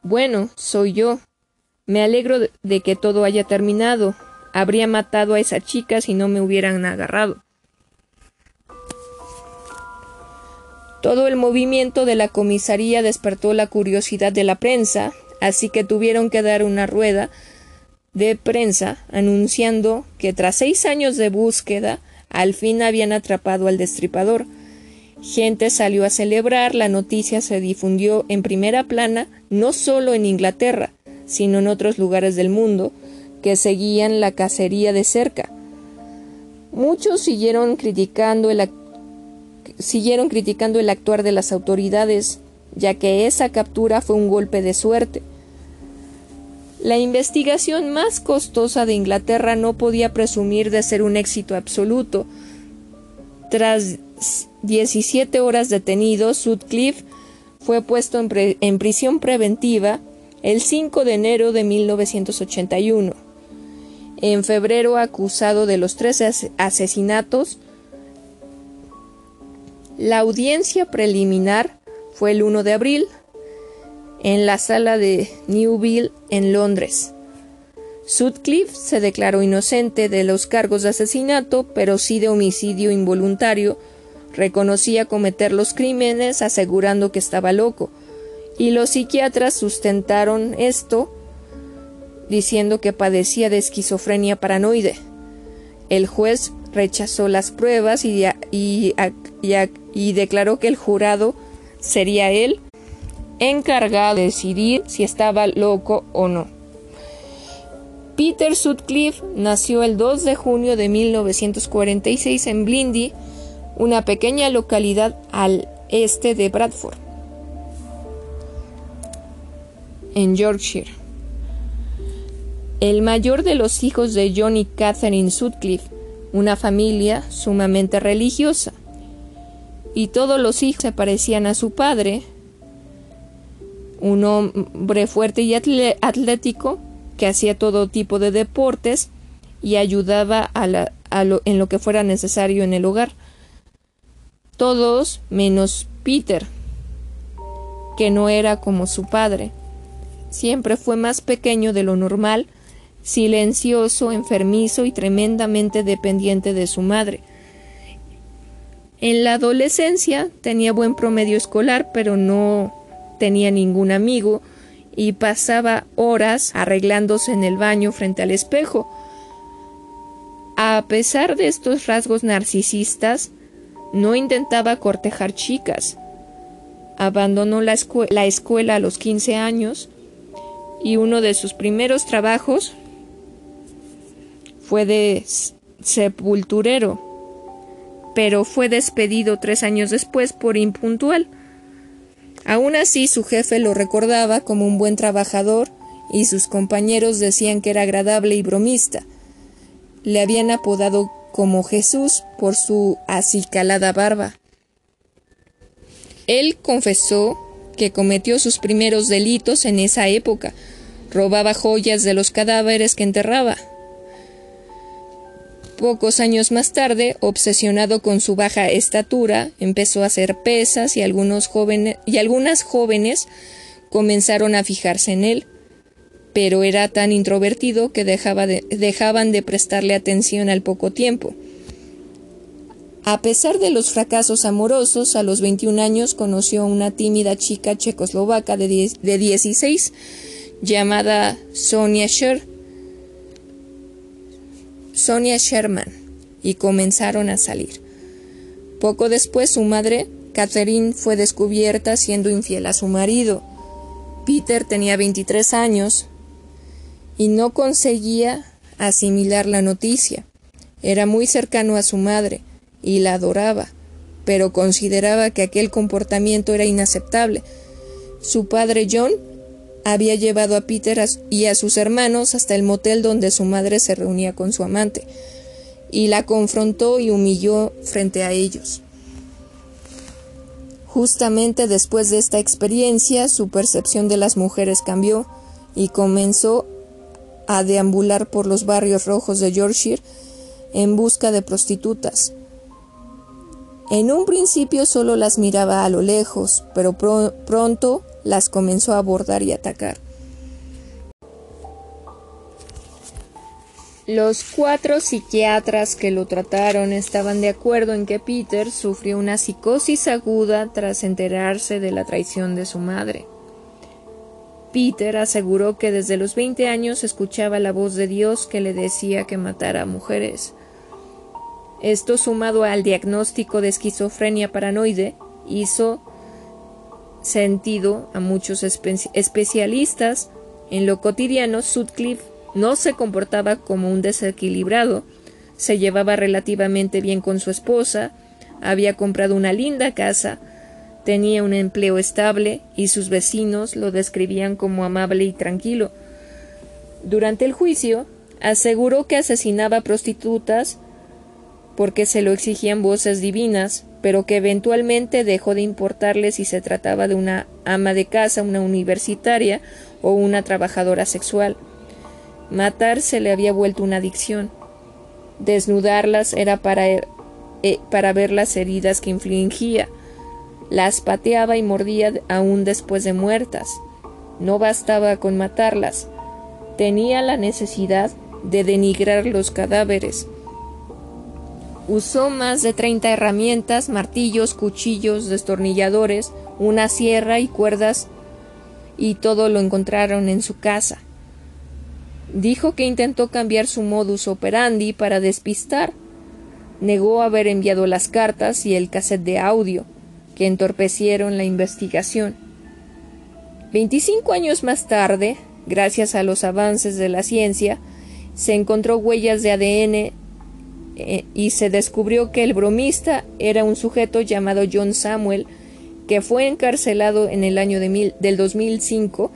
Bueno, soy yo. Me alegro de que todo haya terminado. Habría matado a esa chica si no me hubieran agarrado. Todo el movimiento de la comisaría despertó la curiosidad de la prensa, así que tuvieron que dar una rueda de prensa anunciando que tras seis años de búsqueda al fin habían atrapado al destripador. Gente salió a celebrar, la noticia se difundió en primera plana no solo en Inglaterra, sino en otros lugares del mundo, que seguían la cacería de cerca. Muchos siguieron criticando el, siguieron criticando el actuar de las autoridades, ya que esa captura fue un golpe de suerte. La investigación más costosa de Inglaterra no podía presumir de ser un éxito absoluto. Tras 17 horas detenido, Sutcliffe fue puesto en, prisión preventiva el 5 de enero de 1981. En febrero, acusado de los tres asesinatos, la audiencia preliminar fue el 1 de abril en la sala de Newville en Londres. Sutcliffe se declaró inocente de los cargos de asesinato, pero sí de homicidio involuntario. Reconocía cometer los crímenes asegurando que estaba loco, y los psiquiatras sustentaron esto diciendo que padecía de esquizofrenia paranoide. El juez rechazó las pruebas y, y declaró que el jurado sería él encargado de decidir si estaba loco o no. Peter Sutcliffe nació el 2 de junio de 1946 en Blindy, una pequeña localidad al este de Bradford, en Yorkshire. El mayor de los hijos de John y Catherine Sutcliffe, una familia sumamente religiosa. Y todos los hijos se parecían a su padre, un hombre fuerte y atlético que hacía todo tipo de deportes y ayudaba en lo que fuera necesario en el hogar. Todos menos Peter, que no era como su padre. Siempre fue más pequeño de lo normal, silencioso, enfermizo y tremendamente dependiente de su madre. En la adolescencia tenía buen promedio escolar, pero no tenía ningún amigo y pasaba horas arreglándose en el baño frente al espejo. A pesar de estos rasgos narcisistas, no intentaba cortejar chicas. Abandonó la, la escuela a los 15 años y uno de sus primeros trabajos fue de sepulturero, pero fue despedido tres años después por impuntual. Aún así, su jefe lo recordaba como un buen trabajador y sus compañeros decían que era agradable y bromista. Le habían apodado como Jesús por su acicalada barba. Él confesó que cometió sus primeros delitos en esa época. Robaba joyas de los cadáveres que enterraba. Pocos años más tarde, obsesionado con su baja estatura, empezó a hacer pesas y, algunos jóvenes, y algunas jóvenes comenzaron a fijarse en él, pero era tan introvertido que dejaban de prestarle atención al poco tiempo. A pesar de los fracasos amorosos, a los 21 años conoció a una tímida chica checoslovaca de, de 16 llamada Sonia Scher, Sonia Sherman y comenzaron a salir. Poco después su madre, Catherine, fue descubierta siendo infiel a su marido. Peter tenía 23 años y no conseguía asimilar la noticia. Era muy cercano a su madre y la adoraba, pero consideraba que aquel comportamiento era inaceptable. Su padre John había llevado a Peter y a sus hermanos hasta el motel donde su madre se reunía con su amante, y la confrontó y humilló frente a ellos. Justamente después de esta experiencia, su percepción de las mujeres cambió y comenzó a deambular por los barrios rojos de Yorkshire en busca de prostitutas. En un principio solo las miraba a lo lejos, pero pronto las comenzó a abordar y atacar. Los cuatro psiquiatras que lo trataron estaban de acuerdo en que Peter sufrió una psicosis aguda tras enterarse de la traición de su madre. Peter aseguró que desde los 20 años escuchaba la voz de Dios que le decía que matara a mujeres. Esto sumado al diagnóstico de esquizofrenia paranoide hizo sentido a muchos especialistas. En lo cotidiano, Sutcliffe no se comportaba como un desequilibrado, se llevaba relativamente bien con su esposa, había comprado una linda casa, tenía un empleo estable y sus vecinos lo describían como amable y tranquilo. Durante el juicio, aseguró que asesinaba prostitutas porque se lo exigían voces divinas, pero que eventualmente dejó de importarle si se trataba de una ama de casa, una universitaria o una trabajadora sexual. Matar se le había vuelto una adicción. Desnudarlas era para, eh, para ver las heridas que infligía. Las pateaba y mordía aún después de muertas. No bastaba con matarlas. Tenía la necesidad de denigrar los cadáveres Usó más de 30 herramientas, martillos, cuchillos, destornilladores, una sierra y cuerdas, y todo lo encontraron en su casa. Dijo que intentó cambiar su modus operandi para despistar. Negó haber enviado las cartas y el cassette de audio, que entorpecieron la investigación. Veinticinco años más tarde, gracias a los avances de la ciencia, se encontró huellas de ADN eh, y se descubrió que el bromista era un sujeto llamado John Samuel, que fue encarcelado en el año del 2005,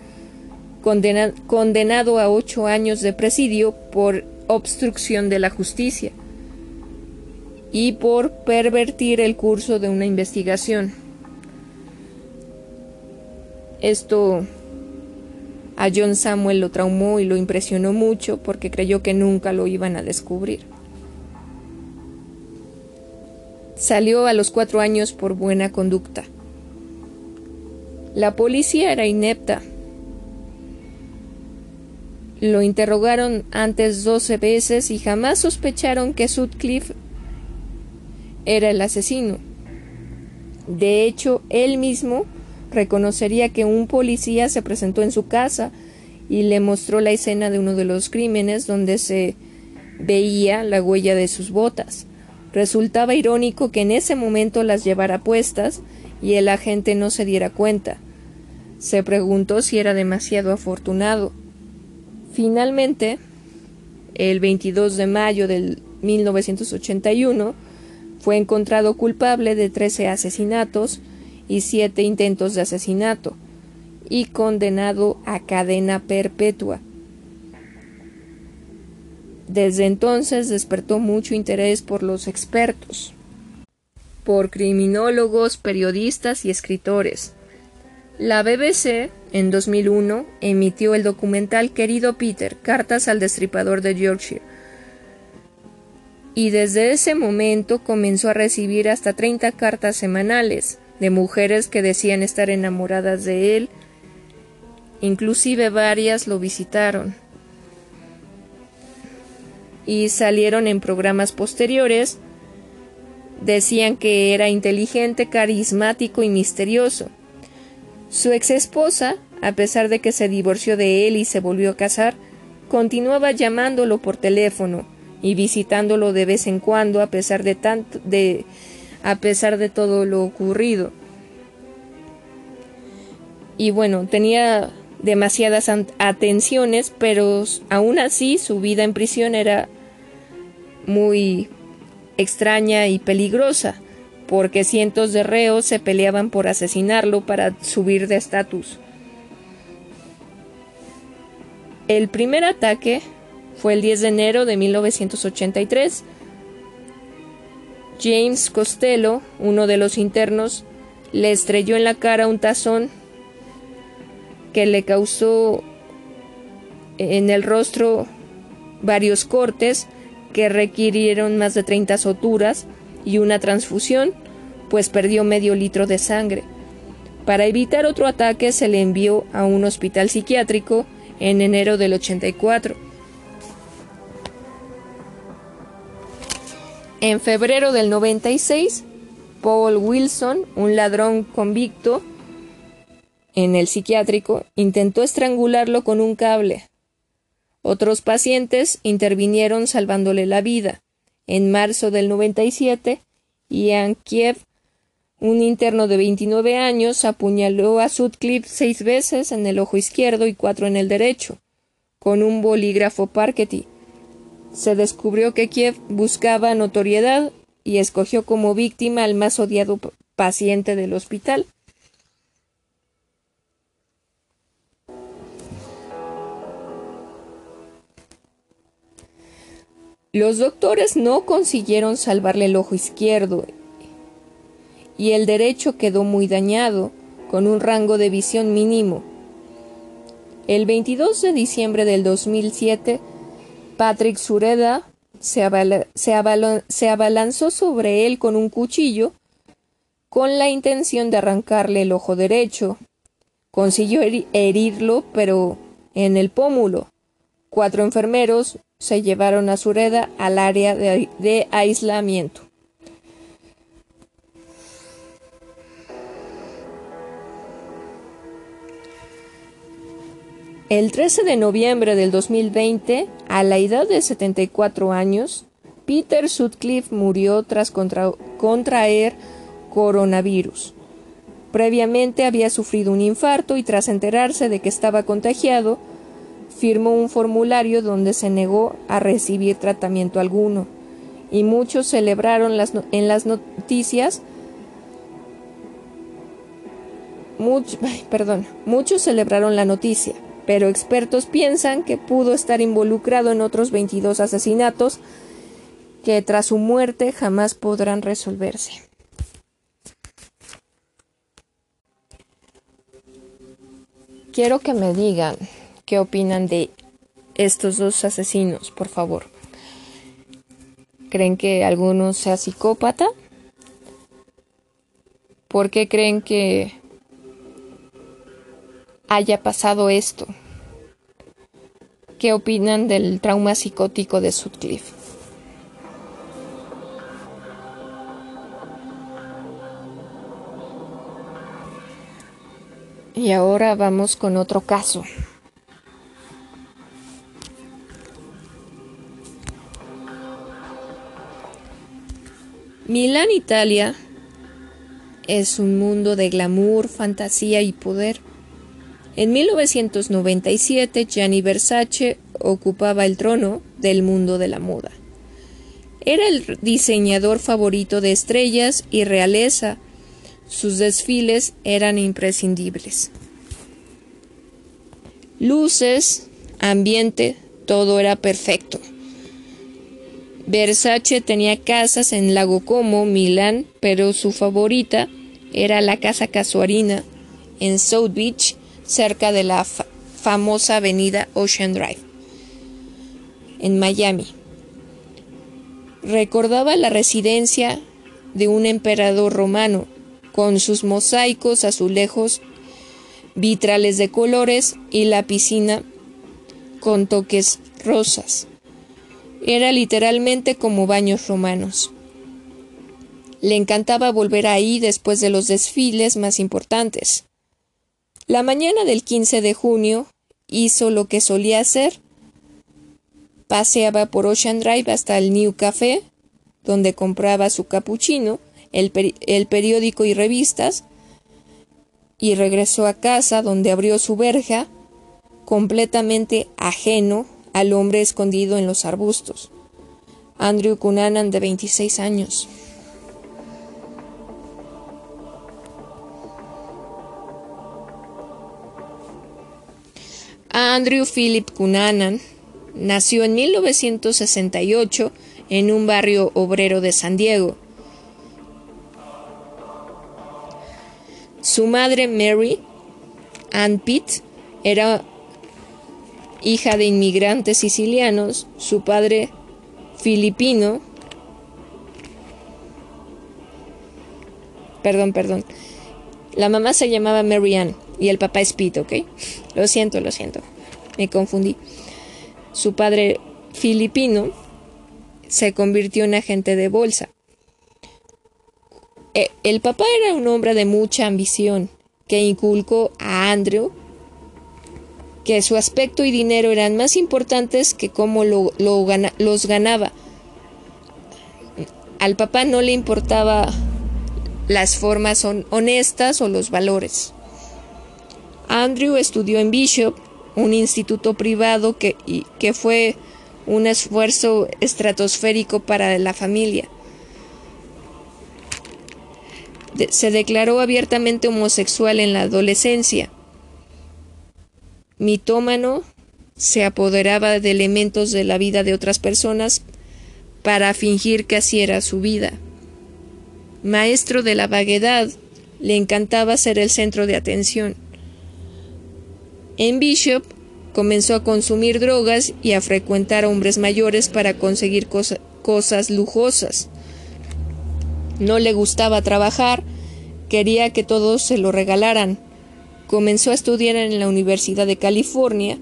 condenado a ocho años de presidio por obstrucción de la justicia y por pervertir el curso de una investigación. Esto a John Samuel lo traumó y lo impresionó mucho porque creyó que nunca lo iban a descubrir. Salió a los cuatro años por buena conducta. La policía era inepta. Lo interrogaron antes doce veces y jamás sospecharon que Sutcliffe era el asesino. De hecho, él mismo reconocería que un policía se presentó en su casa y le mostró la escena de uno de los crímenes donde se veía la huella de sus botas. Resultaba irónico que en ese momento las llevara puestas y el agente no se diera cuenta. Se preguntó si era demasiado afortunado. Finalmente, el 22 de mayo del 1981, fue encontrado culpable de 13 asesinatos y siete intentos de asesinato y condenado a cadena perpetua. Desde entonces despertó mucho interés por los expertos, por criminólogos, periodistas y escritores. La BBC, en 2001, emitió el documental Querido Peter, Cartas al Destripador de Yorkshire, y desde ese momento comenzó a recibir hasta 30 cartas semanales de mujeres que decían estar enamoradas de él, inclusive varias lo visitaron y salieron en programas posteriores. Decían que era inteligente, carismático y misterioso. Su ex esposa, a pesar de que se divorció de él y se volvió a casar, continuaba llamándolo por teléfono y visitándolo de vez en cuando a pesar de tanto de a pesar de todo lo ocurrido. Y bueno, tenía demasiadas atenciones, pero aún así su vida en prisión era muy extraña y peligrosa, porque cientos de reos se peleaban por asesinarlo para subir de estatus. El primer ataque fue el 10 de enero de 1983. James Costello, uno de los internos, le estrelló en la cara un tazón que le causó en el rostro varios cortes que requirieron más de 30 soturas y una transfusión, pues perdió medio litro de sangre. Para evitar otro ataque se le envió a un hospital psiquiátrico en enero del 84. En febrero del 96, Paul Wilson, un ladrón convicto en el psiquiátrico, intentó estrangularlo con un cable. Otros pacientes intervinieron salvándole la vida. En marzo del 97, Ian Kiev, un interno de 29 años, apuñaló a Sutcliffe seis veces en el ojo izquierdo y cuatro en el derecho, con un bolígrafo Parkety. Se descubrió que Kiev buscaba notoriedad y escogió como víctima al más odiado paciente del hospital. Los doctores no consiguieron salvarle el ojo izquierdo y el derecho quedó muy dañado, con un rango de visión mínimo. El 22 de diciembre del 2007, Patrick Sureda se, se abalanzó sobre él con un cuchillo con la intención de arrancarle el ojo derecho. Consiguió herirlo, pero en el pómulo. Cuatro enfermeros se llevaron a Sureda al área de, aislamiento. El 13 de noviembre del 2020, a la edad de 74 años, Peter Sutcliffe murió tras contraer coronavirus. Previamente había sufrido un infarto y tras enterarse de que estaba contagiado, firmó un formulario donde se negó a recibir tratamiento alguno, y muchos celebraron las en las noticias perdón, muchos celebraron la noticia, pero expertos piensan que pudo estar involucrado en otros 22 asesinatos que tras su muerte jamás podrán resolverse. Quiero que me digan qué opinan de estos dos asesinos, por favor. ¿Creen que alguno sea psicópata? ¿Por qué creen que haya pasado esto? ¿Qué opinan del trauma psicótico de Sutcliffe? Y ahora vamos con otro caso. Milán, Italia, es un mundo de glamour, fantasía y poder. En 1997, Gianni Versace ocupaba el trono del mundo de la moda. Era el diseñador favorito de estrellas y realeza. Sus desfiles eran imprescindibles. Luces, ambiente, todo era perfecto. Versace tenía casas en Lago Como, Milán, pero su favorita era la casa Casuarina en South Beach, cerca de la famosa avenida Ocean Drive, en Miami. Recordaba la residencia de un emperador romano, con sus mosaicos, azulejos, vitrales de colores y la piscina con toques rosas. Era literalmente como baños romanos. Le encantaba volver ahí después de los desfiles más importantes. La mañana del 15 de junio hizo lo que solía hacer. Paseaba por Ocean Drive hasta el New Café, donde compraba su capuchino, el, el periódico y revistas, y regresó a casa donde abrió su verja, completamente ajeno al hombre escondido en los arbustos. Andrew Cunanan, de 26 años. Andrew Philip Cunanan nació en 1968 en un barrio obrero de San Diego. Su madre Mary Ann Pitt era hija de inmigrantes sicilianos, su padre filipino, perdón, perdón, la mamá se llamaba Mary Ann y el papá es Pete, ¿ok? Lo siento, lo siento, me confundí. Su padre filipino se convirtió en agente de bolsa. Eh, el papá era un hombre de mucha ambición que inculcó a Andrew que su aspecto y dinero eran más importantes que cómo lo, los ganaba. Al papá no le importaba las formas honestas o los valores. Andrew estudió en Bishop, un instituto privado que, que fue un esfuerzo estratosférico para la familia. se declaró abiertamente homosexual en la adolescencia mitómano, se apoderaba de elementos de la vida de otras personas para fingir que así era su vida. Maestro de la vaguedad, le encantaba ser el centro de atención. En Bishop comenzó a consumir drogas y a frecuentar hombres mayores para conseguir cosas lujosas. No le gustaba trabajar, quería que todos se lo regalaran Comenzó a estudiar en la Universidad de California,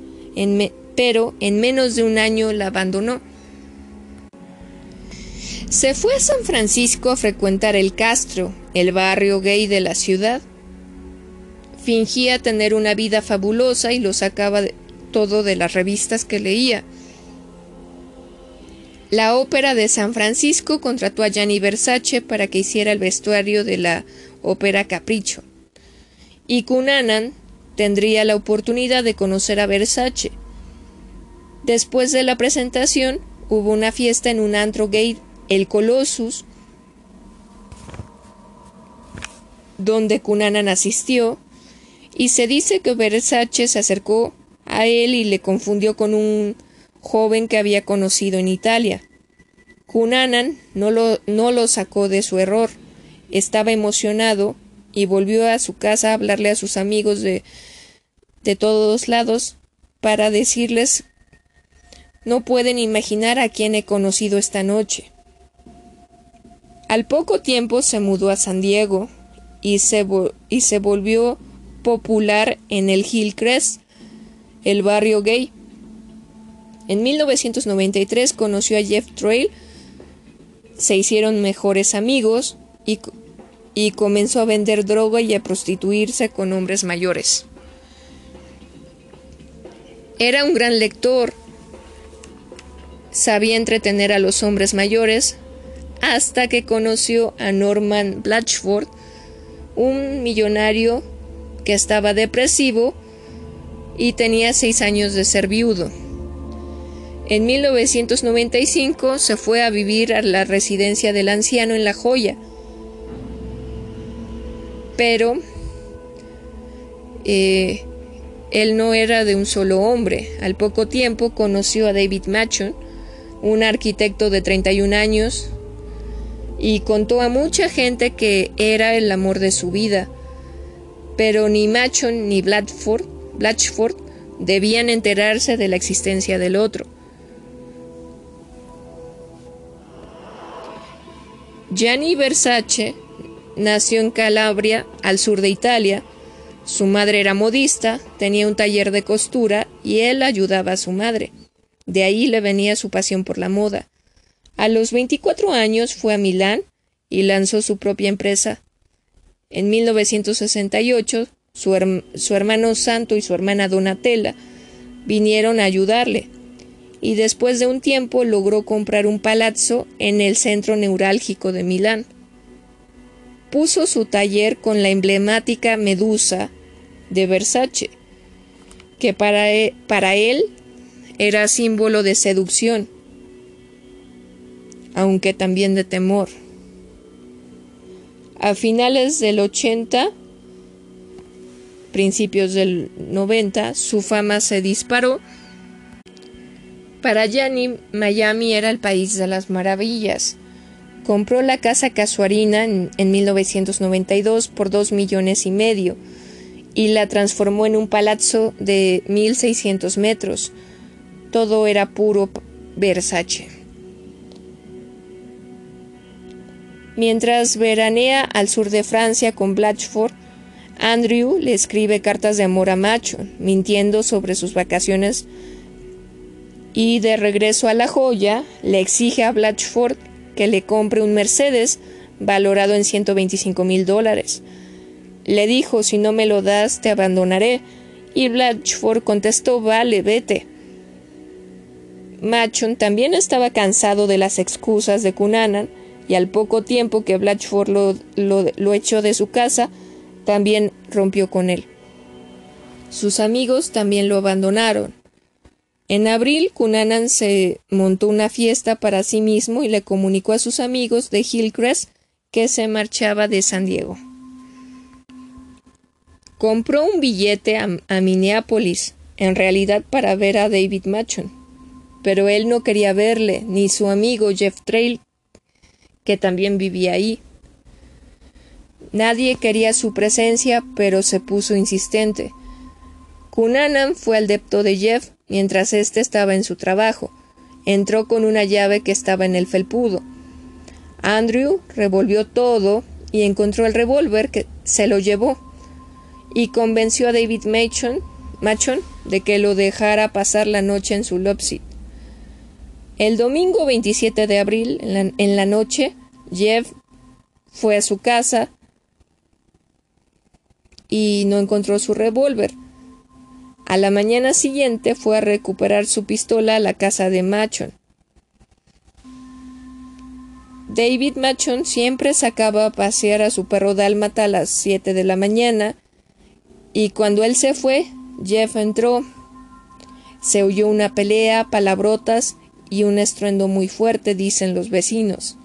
pero en menos de un año la abandonó. Se fue a San Francisco a frecuentar el Castro, el barrio gay de la ciudad. Fingía tener una vida fabulosa y lo sacaba todo de las revistas que leía. La ópera de San Francisco contrató a Gianni Versace para que hiciera el vestuario de la ópera Capricho y Cunanan tendría la oportunidad de conocer a Versace. Después de la presentación, hubo una fiesta en un antro gay, el Colossus, donde Cunanan asistió, y se dice que Versace se acercó a él y le confundió con un joven que había conocido en Italia. Cunanan no lo, no lo sacó de su error. Estaba emocionado y volvió a su casa a hablarle a sus amigos de, de todos lados para decirles no pueden imaginar a quién he conocido esta noche. Al poco tiempo se mudó a San Diego y se, y se volvió popular en el Hillcrest, el barrio gay. En 1993 conoció a Jeff Trail, se hicieron mejores amigos y y comenzó a vender droga y a prostituirse con hombres mayores. Era un gran lector, sabía entretener a los hombres mayores, hasta que conoció a Norman Blatchford, un millonario que estaba depresivo y tenía seis años de ser viudo. En 1995 se fue a vivir a la residencia del anciano en La Joya, pero eh, él no era de un solo hombre. Al poco tiempo conoció a David Machon, un arquitecto de 31 años, y contó a mucha gente que era el amor de su vida. Pero ni Machon ni Blatchford, Blatchford debían enterarse de la existencia del otro. Gianni Versace Nació en Calabria, al sur de Italia. Su madre era modista, tenía un taller de costura y él ayudaba a su madre. De ahí le venía su pasión por la moda. A los 24 años fue a Milán y lanzó su propia empresa. En 1968, su, su hermano Santo y su hermana Donatella vinieron a ayudarle, y después de un tiempo logró comprar un palazzo en el centro neurálgico de Milán puso su taller con la emblemática Medusa de Versace, que para él, e, para él era símbolo de seducción, aunque también de temor. A finales del 80, principios del 90, su fama se disparó. Para Gianni, Miami era el país de las maravillas compró la casa Casuarina en, 1992 por dos millones y medio y la transformó en un palazzo de 1600 metros. Todo era puro Versace. Mientras veranea al sur de Francia con Blatchford, Andrew le escribe cartas de amor a Macho, mintiendo sobre sus vacaciones y de regreso a la joya le exige a Blatchford que le compre un Mercedes valorado en 125 mil dólares. Le dijo, si no me lo das, te abandonaré. Y Blatchford contestó, vale, vete. Machon también estaba cansado de las excusas de Cunanan, y al poco tiempo que Blatchford lo, lo echó de su casa, también rompió con él. Sus amigos también lo abandonaron. En abril, Cunanan se montó una fiesta para sí mismo y le comunicó a sus amigos de Hillcrest que se marchaba de San Diego. Compró un billete a, Minneapolis, en realidad para ver a David Machon, pero él no quería verle, ni su amigo Jeff Trail, que también vivía ahí. Nadie quería su presencia, pero se puso insistente. Cunanan fue al depto de Jeff mientras éste estaba en su trabajo. Entró con una llave que estaba en el felpudo. Andrew revolvió todo y encontró el revólver que se lo llevó y convenció a David Machon, Machon de que lo dejara pasar la noche en su Lopsit. El domingo 27 de abril, en la, en la noche, Jeff fue a su casa y no encontró su revólver. A la mañana siguiente fue a recuperar su pistola a la casa de Machon. David Machon siempre sacaba a pasear a su perro dálmata a las 7 de la mañana y cuando él se fue, Jeff entró. Se oyó una pelea, palabrotas y un estruendo muy fuerte, dicen los vecinos.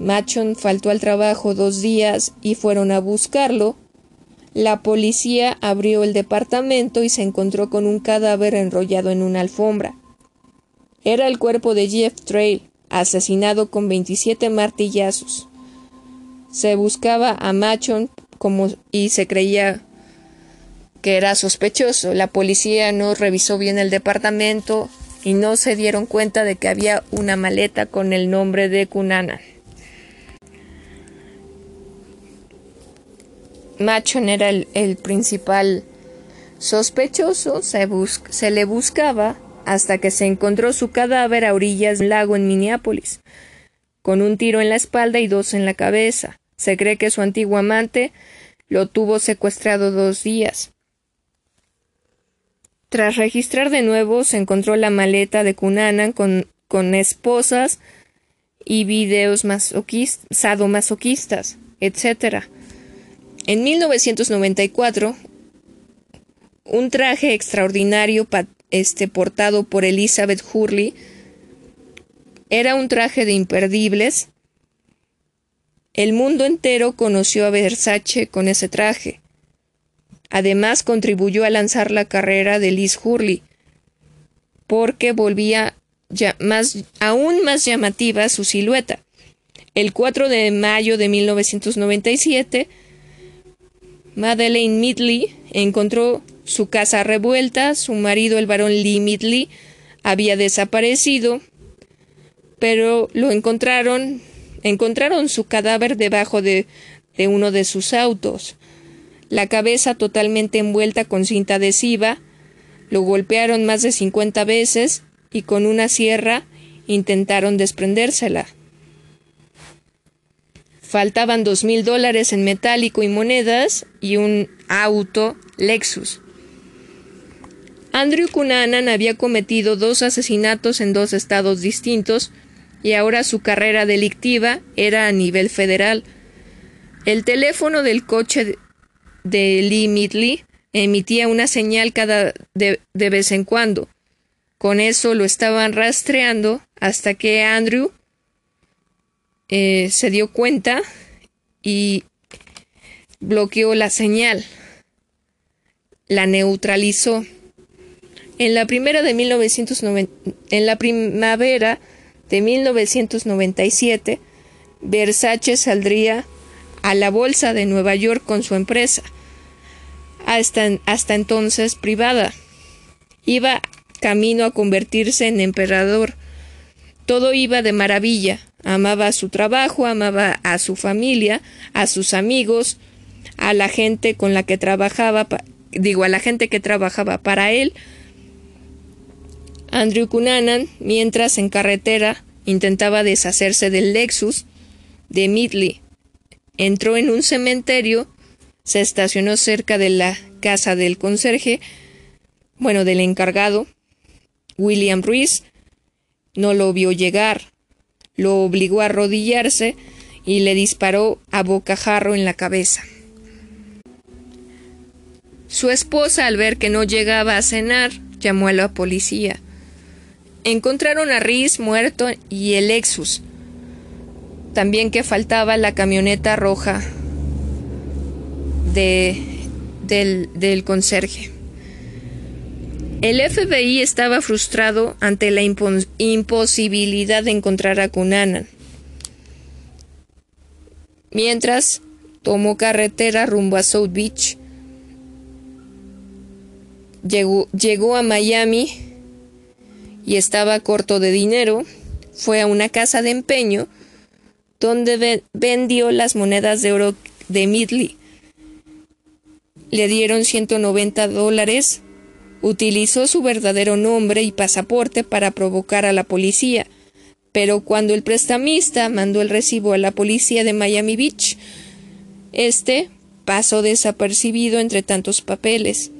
Machon faltó al trabajo dos días y fueron a buscarlo. La policía abrió el departamento y se encontró con un cadáver enrollado en una alfombra. Era el cuerpo de Jeff Trail, asesinado con 27 martillazos. Se buscaba a Machon como y se creía que era sospechoso. La policía no revisó bien el departamento y no se dieron cuenta de que había una maleta con el nombre de Cunana. Machon era el, principal sospechoso, se, le buscaba hasta que se encontró su cadáver a orillas del lago en Minneapolis, con un tiro en la espalda y dos en la cabeza. Se cree que su antiguo amante lo tuvo secuestrado dos días. Tras registrar de nuevo, se encontró la maleta de Cunanan con, con esposas y videos sadomasoquistas, etc. En 1994, un traje extraordinario este, portado por Elizabeth Hurley era un traje de imperdibles. El mundo entero conoció a Versace con ese traje. Además, contribuyó a lanzar la carrera de Liz Hurley, porque volvía ya más, aún más llamativa su silueta. El 4 de mayo de 1997, Madeleine Midley encontró su casa revuelta, su marido, el varón Lee Midley, había desaparecido, pero lo encontraron, encontraron su cadáver debajo de, de uno de sus autos la cabeza totalmente envuelta con cinta adhesiva, lo golpearon más de cincuenta veces y con una sierra intentaron desprendérsela. Faltaban dos mil dólares en metálico y monedas y un auto Lexus. Andrew Cunanan había cometido dos asesinatos en dos estados distintos y ahora su carrera delictiva era a nivel federal. El teléfono del coche de Lee Midley emitía una señal cada de, vez en cuando. Con eso lo estaban rastreando hasta que Andrew eh, se dio cuenta y bloqueó la señal. La neutralizó. En la primera de en la primavera de 1997, Versace saldría a la Bolsa de Nueva York con su empresa. hasta, hasta entonces privada. Iba camino a convertirse en emperador. Todo iba de maravilla. Amaba su trabajo, amaba a su familia, a sus amigos, a la gente con la que trabajaba, digo, a la gente que trabajaba para él. Andrew Cunanan, mientras en carretera intentaba deshacerse del Lexus de Midley, entró en un cementerio, se estacionó cerca de la casa del conserje, bueno, del encargado, William Ruiz, no lo vio llegar, lo obligó a arrodillarse y le disparó a bocajarro en la cabeza. Su esposa, al ver que no llegaba a cenar, llamó a la policía. Encontraron a Riz muerto y el Lexus. También que faltaba la camioneta roja de, del, del conserje. El FBI estaba frustrado ante la imposibilidad de encontrar a Cunanan. Mientras tomó carretera rumbo a South Beach, llegó, llegó a Miami y estaba corto de dinero, fue a una casa de empeño donde vendió las monedas de oro de Midley. Le dieron 190 dólares Utilizó su verdadero nombre y pasaporte para provocar a la policía, pero cuando el prestamista mandó el recibo a la policía de Miami Beach, este pasó desapercibido entre tantos papeles.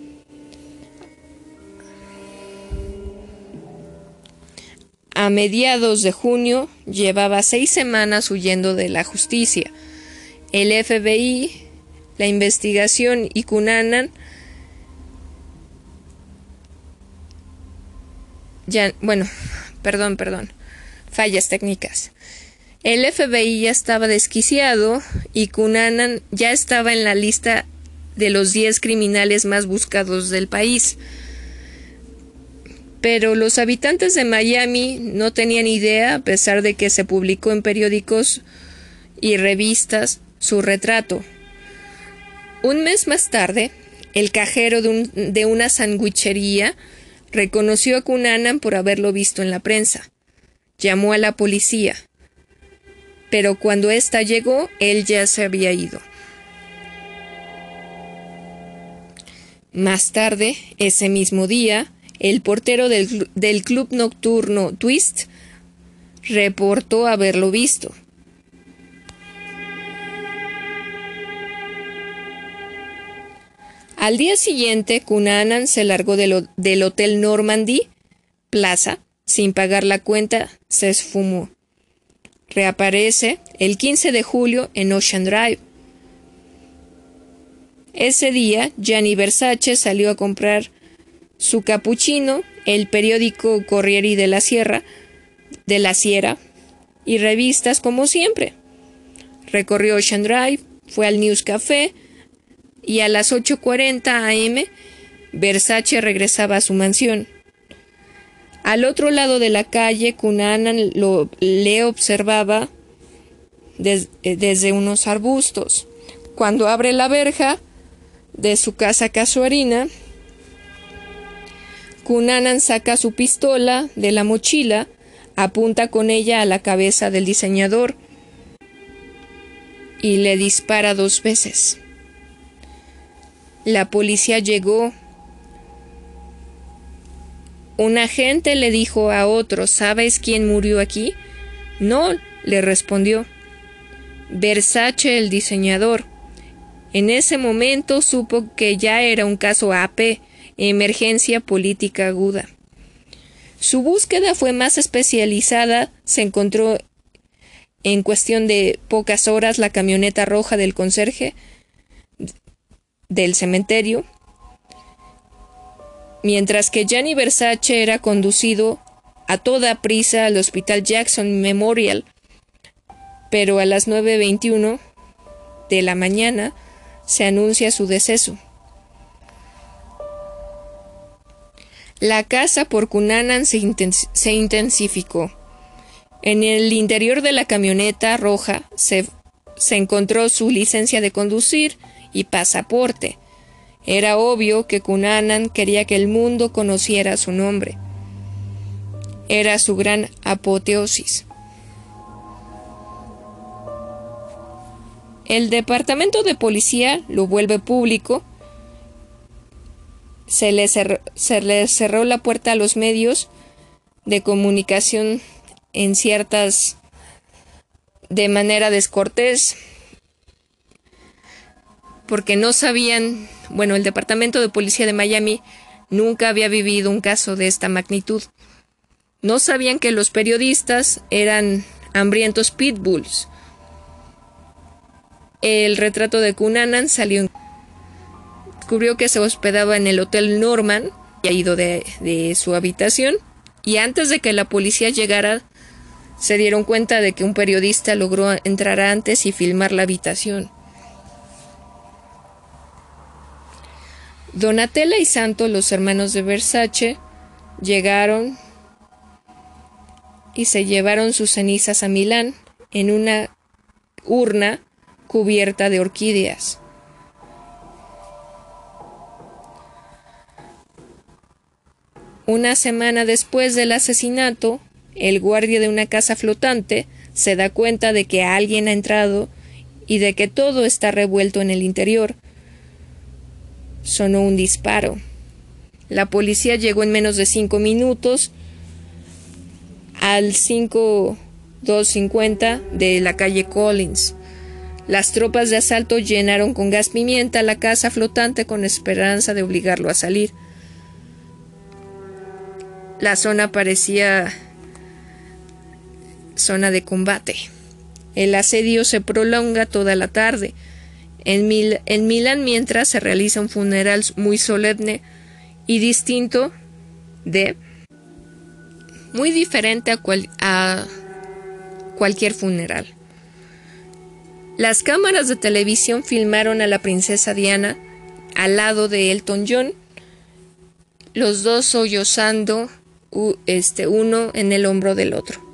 A mediados de junio llevaba seis semanas huyendo de la justicia. El FBI, la investigación y Cunanan Ya, bueno, perdón, perdón. Fallas técnicas. El FBI ya estaba desquiciado y Cunanan ya estaba en la lista de los 10 criminales más buscados del país. Pero los habitantes de Miami no tenían idea, a pesar de que se publicó en periódicos y revistas su retrato. Un mes más tarde, el cajero de, de una sandwichería Reconoció a Cunanan por haberlo visto en la prensa. Llamó a la policía. Pero cuando ésta llegó, él ya se había ido. Más tarde, ese mismo día, el portero del, del club nocturno Twist reportó haberlo visto. Al día siguiente, Cunanan se largó del Hotel Normandy Plaza sin pagar la cuenta, se esfumó. Reaparece el 15 de julio en Ocean Drive. Ese día, Gianni Versace salió a comprar su capuchino, el periódico Corriere de la Sierra, de la Sierra, y revistas como siempre. Recorrió Ocean Drive, fue al News Café, y a las 8.40 am Versace regresaba a su mansión. Al otro lado de la calle, Cunanan lo, le observaba eh, desde unos arbustos. Cuando abre la verja de su casa casuarina, Cunanan saca su pistola de la mochila, apunta con ella a la cabeza del diseñador y le dispara dos veces. La policía llegó. Un agente le dijo a otro, ¿sabes quién murió aquí? No, le respondió. Versace, el diseñador. En ese momento supo que ya era un caso AP, emergencia política aguda. Su búsqueda fue más especializada, se encontró en cuestión de pocas horas la camioneta roja del conserje, del cementerio, mientras que Gianni Versace era conducido a toda prisa al Hospital Jackson Memorial, pero a las 9.21 de la mañana se anuncia su deceso. La caza por Cunanan se, se, intensificó. En el interior de la camioneta roja se, se encontró su licencia de conducir y pasaporte. Era obvio que Cunanan quería que el mundo conociera su nombre. Era su gran apoteosis. El departamento de policía lo vuelve público. Se le, cerró, se le cerró la puerta a los medios de comunicación en ciertas de manera descortés porque no sabían, bueno, el Departamento de Policía de Miami nunca había vivido un caso de esta magnitud. No sabían que los periodistas eran hambrientos pitbulls. El retrato de Cunanan salió. Descubrió que se hospedaba en el Hotel Norman, y ha ido de su habitación, y antes de que la policía llegara, se dieron cuenta de que un periodista logró entrar antes y filmar la habitación. Donatella y Santo, los hermanos de Versace, llegaron y se llevaron sus cenizas a Milán en una urna cubierta de orquídeas. Una semana después del asesinato, el guardia de una casa flotante se da cuenta de que alguien ha entrado y de que todo está revuelto en el interior sonó un disparo. La policía llegó en menos de cinco minutos al 5250 de la calle Collins. Las tropas de asalto llenaron con gas pimienta la casa flotante con esperanza de obligarlo a salir. La zona parecía zona de combate. El asedio se prolonga toda la tarde. En, Milán mientras se realiza un funeral muy solemne y distinto de muy diferente a, a cualquier funeral. Las cámaras de televisión filmaron a la princesa Diana al lado de Elton John, los dos sollozando este, uno en el hombro del otro.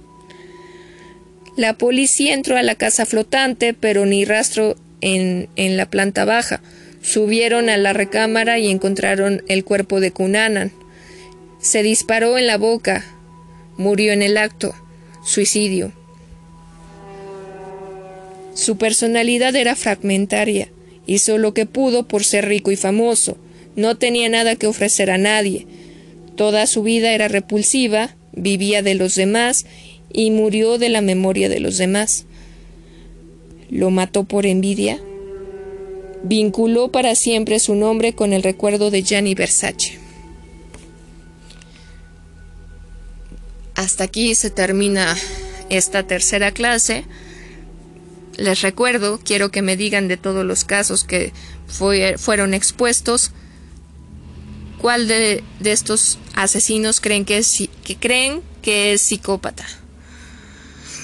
La policía entró a la casa flotante, pero ni rastro en, la planta baja. Subieron a la recámara y encontraron el cuerpo de Cunanan. Se disparó en la boca. Murió en el acto. Suicidio. Su personalidad era fragmentaria. Hizo lo que pudo por ser rico y famoso. No tenía nada que ofrecer a nadie. Toda su vida era repulsiva, vivía de los demás y murió de la memoria de los demás lo mató por envidia, vinculó para siempre su nombre con el recuerdo de Gianni Versace. Hasta aquí se termina esta tercera clase. Les recuerdo, quiero que me digan de todos los casos que fueron expuestos, cuál de, estos asesinos creen que, es, que creen que es psicópata.